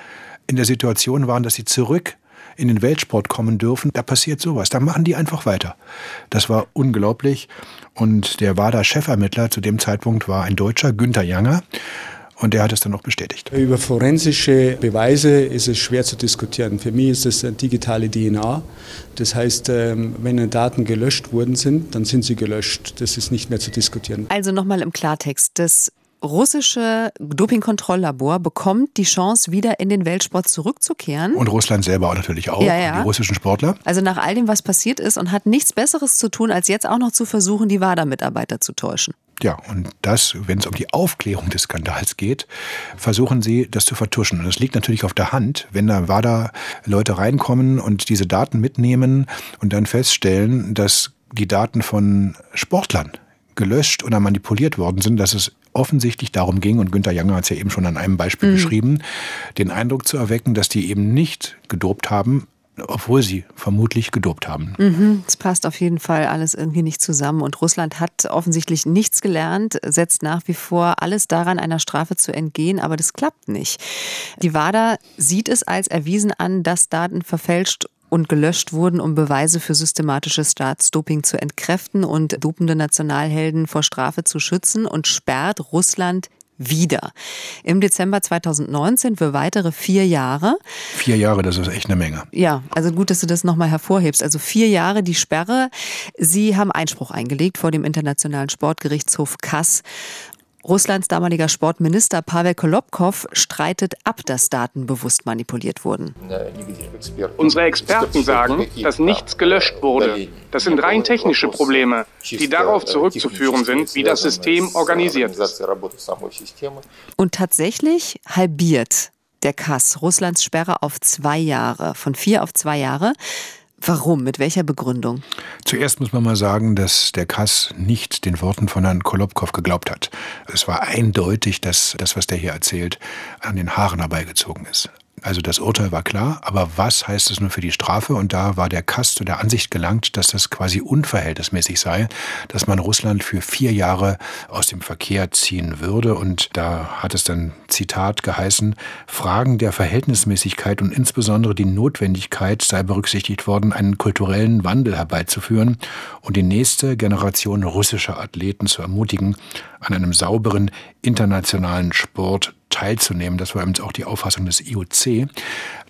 in der Situation waren, dass sie zurück in den Weltsport kommen dürfen, da passiert sowas. Da machen die einfach weiter. Das war unglaublich. Und der WADA-Chefermittler zu dem Zeitpunkt war ein Deutscher, Günther Janger. Und der hat es dann auch bestätigt. Über forensische Beweise ist es schwer zu diskutieren. Für mich ist es eine digitale DNA. Das heißt, ähm, wenn Daten gelöscht worden sind, dann sind sie gelöscht. Das ist nicht mehr zu diskutieren. Also nochmal im Klartext. Das russische Dopingkontrolllabor bekommt die Chance, wieder in den Weltsport zurückzukehren. Und Russland selber auch natürlich auch, ja, ja. die russischen Sportler. Also nach all dem, was passiert ist und hat nichts Besseres zu tun, als jetzt auch noch zu versuchen, die WADA-Mitarbeiter zu täuschen. Ja, und das, wenn es um die Aufklärung des Skandals geht, versuchen sie, das zu vertuschen. Und das liegt natürlich auf der Hand, wenn da WADA-Leute reinkommen und diese Daten mitnehmen und dann feststellen, dass die Daten von Sportlern gelöscht oder manipuliert worden sind, dass es offensichtlich darum ging, und Günther Janger hat es ja eben schon an einem Beispiel mhm. beschrieben, den Eindruck zu erwecken, dass die eben nicht gedopt haben, obwohl sie vermutlich gedopt haben. Mhm, es passt auf jeden Fall alles irgendwie nicht zusammen. Und Russland hat offensichtlich nichts gelernt, setzt nach wie vor alles daran, einer Strafe zu entgehen, aber das klappt nicht. Die WADA sieht es als erwiesen an, dass Daten verfälscht und gelöscht wurden, um Beweise für systematisches Staatsdoping zu entkräften und dopende Nationalhelden vor Strafe zu schützen und sperrt Russland wieder. Im Dezember 2019 für weitere vier Jahre. Vier Jahre, das ist echt eine Menge. Ja, also gut, dass du das nochmal hervorhebst. Also vier Jahre die Sperre. Sie haben Einspruch eingelegt vor dem Internationalen Sportgerichtshof Kass Russlands damaliger Sportminister Pavel Kolobkov streitet ab, dass Daten bewusst manipuliert wurden. Unsere Experten sagen, dass nichts gelöscht wurde. Das sind rein technische Probleme, die darauf zurückzuführen sind, wie das System organisiert ist. Und tatsächlich halbiert der Kass Russlands Sperre auf zwei Jahre, von vier auf zwei Jahre. Warum? Mit welcher Begründung? Zuerst muss man mal sagen, dass der Kass nicht den Worten von Herrn Kolobkow geglaubt hat. Es war eindeutig, dass das, was der hier erzählt, an den Haaren herbeigezogen ist. Also das Urteil war klar, aber was heißt es nur für die Strafe? Und da war der Kass zu der Ansicht gelangt, dass das quasi unverhältnismäßig sei, dass man Russland für vier Jahre aus dem Verkehr ziehen würde. Und da hat es dann Zitat geheißen, Fragen der Verhältnismäßigkeit und insbesondere die Notwendigkeit sei berücksichtigt worden, einen kulturellen Wandel herbeizuführen und die nächste Generation russischer Athleten zu ermutigen, an einem sauberen internationalen Sport teilzunehmen. Das war eben auch die Auffassung des IOC,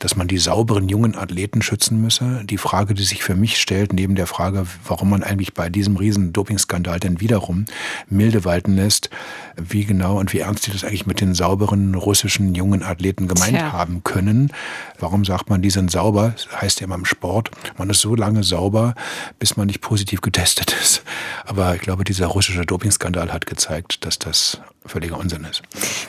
dass man die sauberen jungen Athleten schützen müsse. Die Frage, die sich für mich stellt, neben der Frage, warum man eigentlich bei diesem riesen Dopingskandal denn wiederum milde walten lässt, wie genau und wie ernst die das eigentlich mit den sauberen russischen jungen Athleten gemeint Tja. haben können. Warum sagt man, die sind sauber? Das heißt ja immer im Sport, man ist so lange sauber, bis man nicht positiv getestet ist. Aber ich glaube, dieser russische Dopingskandal hat gezeigt, dass das völliger Unsinn ist.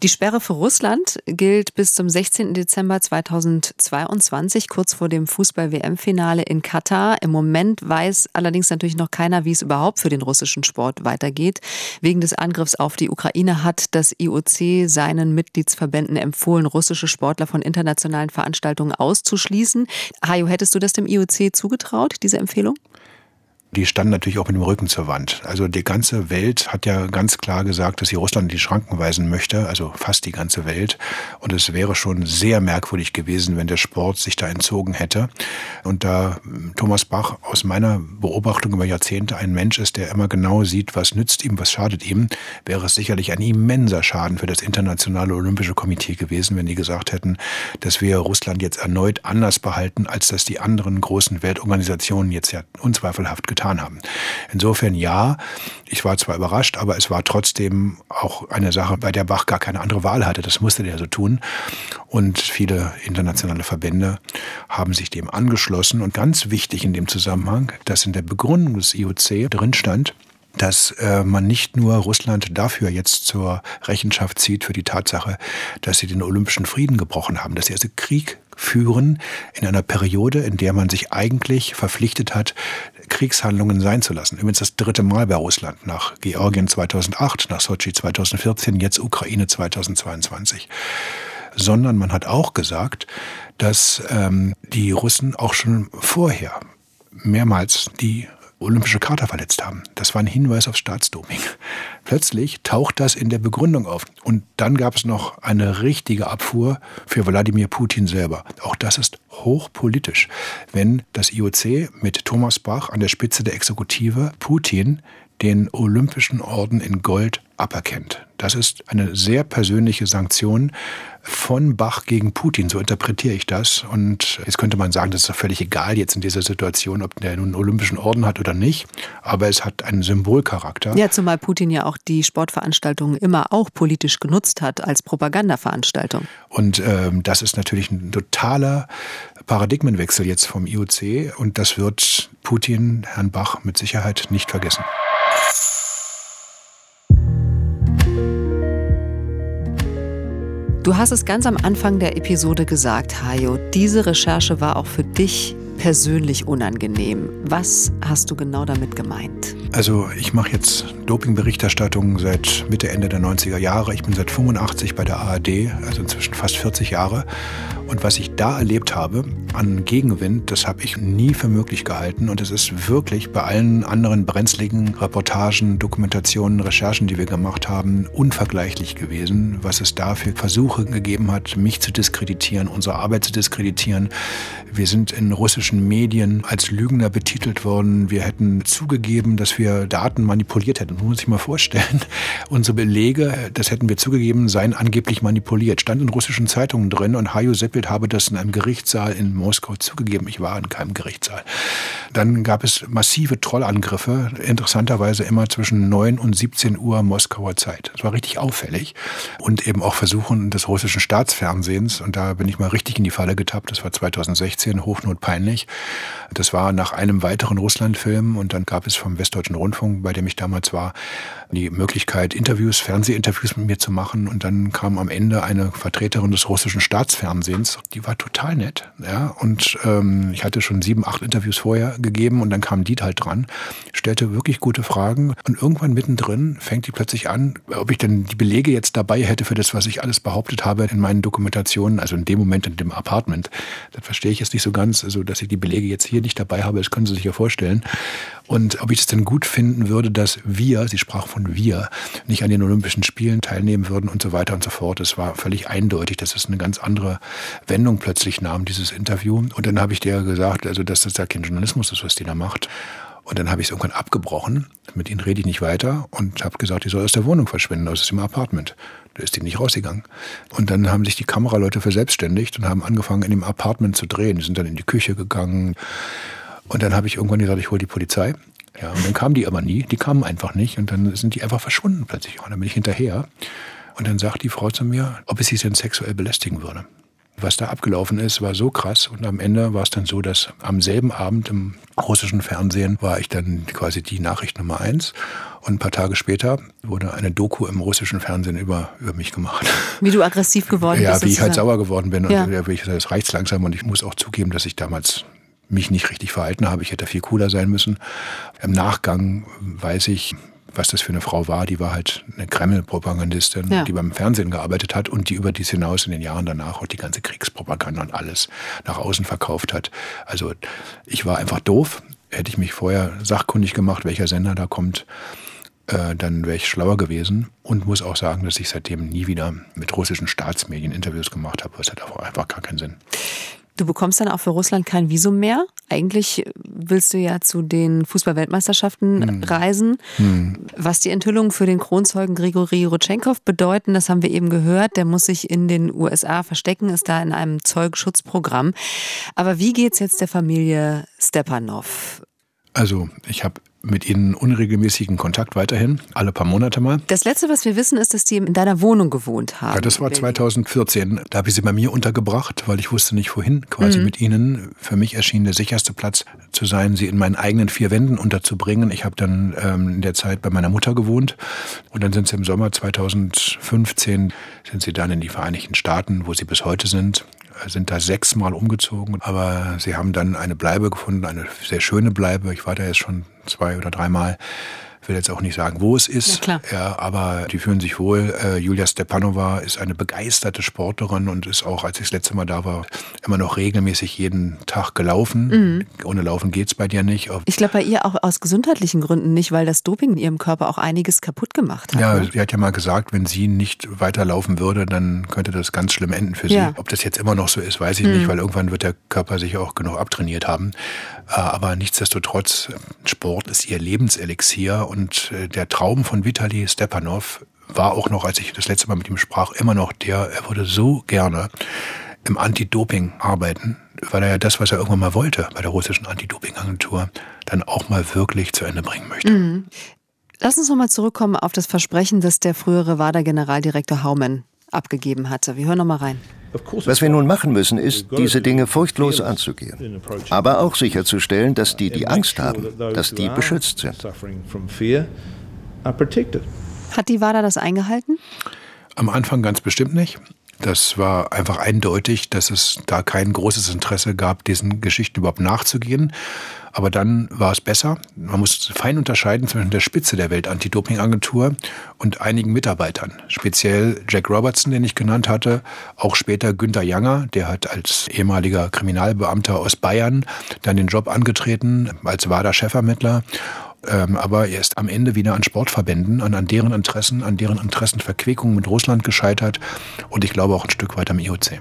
Die Sperre für Russland gilt bis zum 16. Dezember 2022, kurz vor dem Fußball-WM-Finale in Katar. Im Moment weiß allerdings natürlich noch keiner, wie es überhaupt für den russischen Sport weitergeht. Wegen des Angriffs auf die Ukraine hat das IOC seinen Mitgliedsverbänden empfohlen, russische Sportler von internationalen Veranstaltungen auszuschließen. Hajo, hättest du das dem IOC zugetraut, diese Empfehlung? Die standen natürlich auch mit dem Rücken zur Wand. Also die ganze Welt hat ja ganz klar gesagt, dass sie Russland in die Schranken weisen möchte, also fast die ganze Welt. Und es wäre schon sehr merkwürdig gewesen, wenn der Sport sich da entzogen hätte. Und da Thomas Bach aus meiner Beobachtung über Jahrzehnte ein Mensch ist, der immer genau sieht, was nützt ihm, was schadet ihm, wäre es sicherlich ein immenser Schaden für das Internationale Olympische Komitee gewesen, wenn die gesagt hätten, dass wir Russland jetzt erneut anders behalten, als das die anderen großen Weltorganisationen jetzt ja unzweifelhaft getan getan haben. Insofern ja, ich war zwar überrascht, aber es war trotzdem auch eine Sache, bei der Bach gar keine andere Wahl hatte. Das musste der so tun. Und viele internationale Verbände haben sich dem angeschlossen. Und ganz wichtig in dem Zusammenhang, dass in der Begründung des IOC drin stand, dass äh, man nicht nur Russland dafür jetzt zur Rechenschaft zieht für die Tatsache, dass sie den olympischen Frieden gebrochen haben, dass sie also Krieg führen in einer Periode, in der man sich eigentlich verpflichtet hat, Kriegshandlungen sein zu lassen. Übrigens das dritte Mal bei Russland, nach Georgien 2008, nach Sochi 2014, jetzt Ukraine 2022 sondern man hat auch gesagt, dass ähm, die Russen auch schon vorher mehrmals die olympische Charta verletzt haben. Das war ein Hinweis auf Staatsdoping. Plötzlich taucht das in der Begründung auf. Und dann gab es noch eine richtige Abfuhr für Wladimir Putin selber. Auch das ist hochpolitisch, wenn das IOC mit Thomas Bach an der Spitze der Exekutive Putin den Olympischen Orden in Gold aberkennt. Das ist eine sehr persönliche Sanktion von Bach gegen Putin, so interpretiere ich das. Und jetzt könnte man sagen, das ist doch völlig egal jetzt in dieser Situation, ob der nun einen Olympischen Orden hat oder nicht, aber es hat einen Symbolcharakter. Ja, zumal Putin ja auch die Sportveranstaltungen immer auch politisch genutzt hat als Propagandaveranstaltung. Und ähm, das ist natürlich ein totaler Paradigmenwechsel jetzt vom IOC und das wird Putin, Herrn Bach, mit Sicherheit nicht vergessen. Du hast es ganz am Anfang der Episode gesagt, Hajo. Diese Recherche war auch für dich persönlich unangenehm. Was hast du genau damit gemeint? Also ich mache jetzt Dopingberichterstattung seit Mitte, Ende der 90er Jahre. Ich bin seit 85 bei der ARD, also inzwischen fast 40 Jahre. Und was ich da erlebt habe, an Gegenwind, das habe ich nie für möglich gehalten. Und es ist wirklich bei allen anderen brenzligen Reportagen, Dokumentationen, Recherchen, die wir gemacht haben, unvergleichlich gewesen, was es da für Versuche gegeben hat, mich zu diskreditieren, unsere Arbeit zu diskreditieren. Wir sind in russischen Medien als Lügner betitelt worden. Wir hätten zugegeben, dass wir Daten manipuliert hätten. Das muss ich mal vorstellen. Unsere Belege, das hätten wir zugegeben, seien angeblich manipuliert. Stand in russischen Zeitungen drin und Hajo Seppelt habe das in einem Gerichtssaal in Moskau zugegeben. Ich war in keinem Gerichtssaal. Dann gab es massive Trollangriffe, interessanterweise immer zwischen 9 und 17 Uhr Moskauer Zeit. Das war richtig auffällig. Und eben auch Versuchen des russischen Staatsfernsehens. Und da bin ich mal richtig in die Falle getappt. Das war 2016 2016 hochnotpeinlich. Das war nach einem weiteren Russlandfilm und dann gab es vom Westdeutschen Rundfunk, bei dem ich damals war, die Möglichkeit, Interviews, Fernsehinterviews mit mir zu machen. Und dann kam am Ende eine Vertreterin des russischen Staatsfernsehens. Die war total nett. Ja, und ähm, ich hatte schon sieben, acht Interviews vorher gegeben und dann kam die halt dran, stellte wirklich gute Fragen. Und irgendwann mittendrin fängt die plötzlich an, ob ich denn die Belege jetzt dabei hätte für das, was ich alles behauptet habe in meinen Dokumentationen, also in dem Moment in dem Apartment. Das verstehe ich jetzt nicht so ganz, also dass ich die Belege jetzt hier nicht dabei habe, das können Sie sich ja vorstellen. Und ob ich es denn gut finden würde, dass wir, sie sprach von wir, nicht an den Olympischen Spielen teilnehmen würden und so weiter und so fort. Es war völlig eindeutig, dass es eine ganz andere Wendung plötzlich nahm, dieses Interview. Und dann habe ich dir gesagt, also dass das ja kein Journalismus ist, was die da macht. Und dann habe ich es irgendwann abgebrochen. Mit ihnen rede ich nicht weiter und habe gesagt, die soll aus der Wohnung verschwinden, aus dem Apartment. Da ist die nicht rausgegangen. Und dann haben sich die Kameraleute verselbstständigt und haben angefangen, in dem Apartment zu drehen. Die sind dann in die Küche gegangen. Und dann habe ich irgendwann gesagt, ich hole die Polizei. Ja, und dann kamen die aber nie. Die kamen einfach nicht. Und dann sind die einfach verschwunden plötzlich. Und dann bin ich hinterher. Und dann sagt die Frau zu mir, ob es sie denn sexuell belästigen würde. Was da abgelaufen ist, war so krass. Und am Ende war es dann so, dass am selben Abend im russischen Fernsehen war ich dann quasi die Nachricht Nummer eins. Und ein paar Tage später wurde eine Doku im russischen Fernsehen über, über mich gemacht. Wie du aggressiv geworden ja, bist. Ja, wie ich halt sauer geworden bin. Ja. Und ja, ich, das reicht langsam. Und ich muss auch zugeben, dass ich damals mich nicht richtig verhalten habe. Ich hätte viel cooler sein müssen. Im Nachgang weiß ich, was das für eine Frau war. Die war halt eine Kreml-Propagandistin, ja. die beim Fernsehen gearbeitet hat und die über dies hinaus in den Jahren danach auch die ganze Kriegspropaganda und alles nach außen verkauft hat. Also ich war einfach doof. Hätte ich mich vorher sachkundig gemacht, welcher Sender da kommt, äh, dann wäre ich schlauer gewesen und muss auch sagen, dass ich seitdem nie wieder mit russischen Staatsmedien Interviews gemacht habe. Das hat einfach gar keinen Sinn. Du bekommst dann auch für Russland kein Visum mehr. Eigentlich willst du ja zu den Fußballweltmeisterschaften hm. reisen. Hm. Was die Enthüllungen für den Kronzeugen Grigori Rutschenkov bedeuten, das haben wir eben gehört. Der muss sich in den USA verstecken, ist da in einem Zeugenschutzprogramm. Aber wie geht's jetzt der Familie Stepanov? Also, ich habe mit ihnen unregelmäßigen Kontakt weiterhin, alle paar Monate mal. Das Letzte, was wir wissen, ist, dass die in deiner Wohnung gewohnt haben. Ja, das war 2014. Da habe ich sie bei mir untergebracht, weil ich wusste nicht, wohin quasi mhm. mit ihnen. Für mich erschien der sicherste Platz zu sein, sie in meinen eigenen vier Wänden unterzubringen. Ich habe dann ähm, in der Zeit bei meiner Mutter gewohnt und dann sind sie im Sommer 2015 sind sie dann in die Vereinigten Staaten, wo sie bis heute sind sind da sechsmal umgezogen, aber sie haben dann eine Bleibe gefunden, eine sehr schöne Bleibe. Ich war da jetzt schon zwei oder dreimal will jetzt auch nicht sagen, wo es ist, ja, ja aber die fühlen sich wohl. Äh, Julia Stepanova ist eine begeisterte Sportlerin und ist auch, als ich das letzte Mal da war, immer noch regelmäßig jeden Tag gelaufen. Mhm. Ohne Laufen geht's bei dir nicht. Ich glaube bei ihr auch aus gesundheitlichen Gründen nicht, weil das Doping in ihrem Körper auch einiges kaputt gemacht hat. Ja, ne? sie hat ja mal gesagt, wenn sie nicht weiterlaufen würde, dann könnte das ganz schlimm enden für ja. sie. Ob das jetzt immer noch so ist, weiß ich mhm. nicht, weil irgendwann wird der Körper sich auch genug abtrainiert haben. Äh, aber nichtsdestotrotz, Sport ist ihr Lebenselixier und äh, der Traum von Vitali Stepanov war auch noch, als ich das letzte Mal mit ihm sprach, immer noch der, er würde so gerne im Anti-Doping arbeiten, weil er ja das, was er irgendwann mal wollte bei der russischen Anti-Doping-Agentur, dann auch mal wirklich zu Ende bringen möchte. Mhm. Lass uns nochmal zurückkommen auf das Versprechen, das der frühere WADA-Generaldirektor Haumann abgegeben hatte. Wir hören nochmal rein. Was wir nun machen müssen, ist, diese Dinge furchtlos anzugehen, aber auch sicherzustellen, dass die, die Angst haben, dass die beschützt sind. Hat die WADA das eingehalten? Am Anfang ganz bestimmt nicht. Das war einfach eindeutig, dass es da kein großes Interesse gab, diesen Geschichten überhaupt nachzugehen. Aber dann war es besser. Man muss fein unterscheiden zwischen der Spitze der Welt-Anti-Doping-Agentur und einigen Mitarbeitern. Speziell Jack Robertson, den ich genannt hatte, auch später Günter Janger, der hat als ehemaliger Kriminalbeamter aus Bayern dann den Job angetreten als WADA-Chefermittler ähm, aber er ist am Ende wieder an Sportverbänden, an, an deren Interessen, an deren Interessenverquickung mit Russland gescheitert und ich glaube auch ein Stück weit am IOC.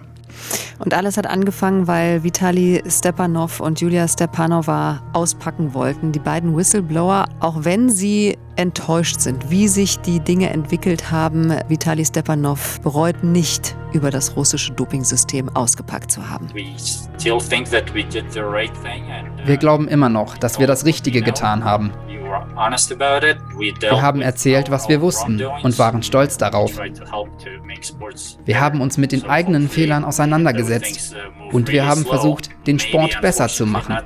Und alles hat angefangen, weil Vitali Stepanov und Julia Stepanova auspacken wollten. Die beiden Whistleblower, auch wenn sie enttäuscht sind, wie sich die Dinge entwickelt haben, Vitali Stepanov bereut nicht, über das russische Dopingsystem ausgepackt zu haben. Wir glauben immer noch, dass wir das Richtige getan haben. Wir haben erzählt, was wir wussten und waren stolz darauf. Wir haben uns mit den eigenen Fehlern auseinandergesetzt und wir haben versucht, den Sport besser zu machen.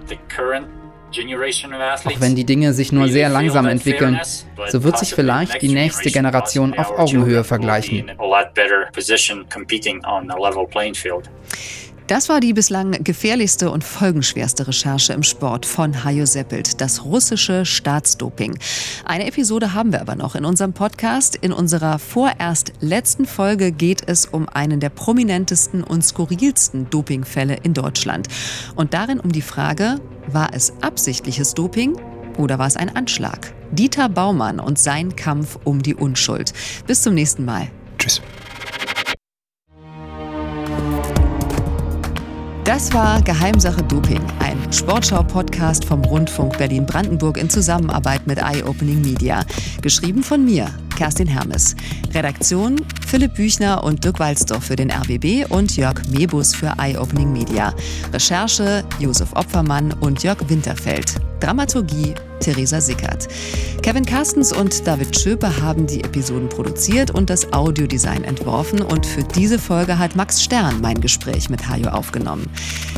Auch wenn die Dinge sich nur sehr langsam entwickeln, so wird sich vielleicht die nächste Generation auf Augenhöhe vergleichen. Das war die bislang gefährlichste und folgenschwerste Recherche im Sport von Hajo Seppelt, das russische Staatsdoping. Eine Episode haben wir aber noch in unserem Podcast. In unserer vorerst letzten Folge geht es um einen der prominentesten und skurrilsten Dopingfälle in Deutschland. Und darin um die Frage, war es absichtliches Doping oder war es ein Anschlag? Dieter Baumann und sein Kampf um die Unschuld. Bis zum nächsten Mal. Tschüss. Das war Geheimsache Doping, ein Sportschau-Podcast vom Rundfunk Berlin-Brandenburg in Zusammenarbeit mit Eye Opening Media. Geschrieben von mir, Kerstin Hermes. Redaktion Philipp Büchner und Dirk Walzdorf für den RBB und Jörg Mebus für Eye Opening Media. Recherche Josef Opfermann und Jörg Winterfeld. Dramaturgie Theresa Sickert. Kevin Carstens und David Schöpe haben die Episoden produziert und das Audiodesign entworfen und für diese Folge hat Max Stern mein Gespräch mit Hajo aufgenommen.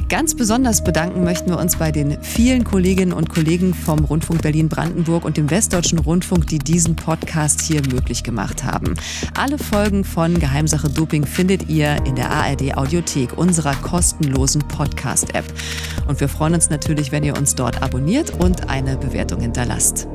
Ganz besonders bedanken möchten wir uns bei den vielen Kolleginnen und Kollegen vom Rundfunk Berlin-Brandenburg und dem Westdeutschen Rundfunk, die diesen Podcast hier möglich gemacht haben. Alle Folgen von Geheimsache Doping findet ihr in der ARD Audiothek, unserer kostenlosen Podcast-App. Und wir freuen uns natürlich, wenn ihr uns dort abonniert und eine Bewertung hinterlasst.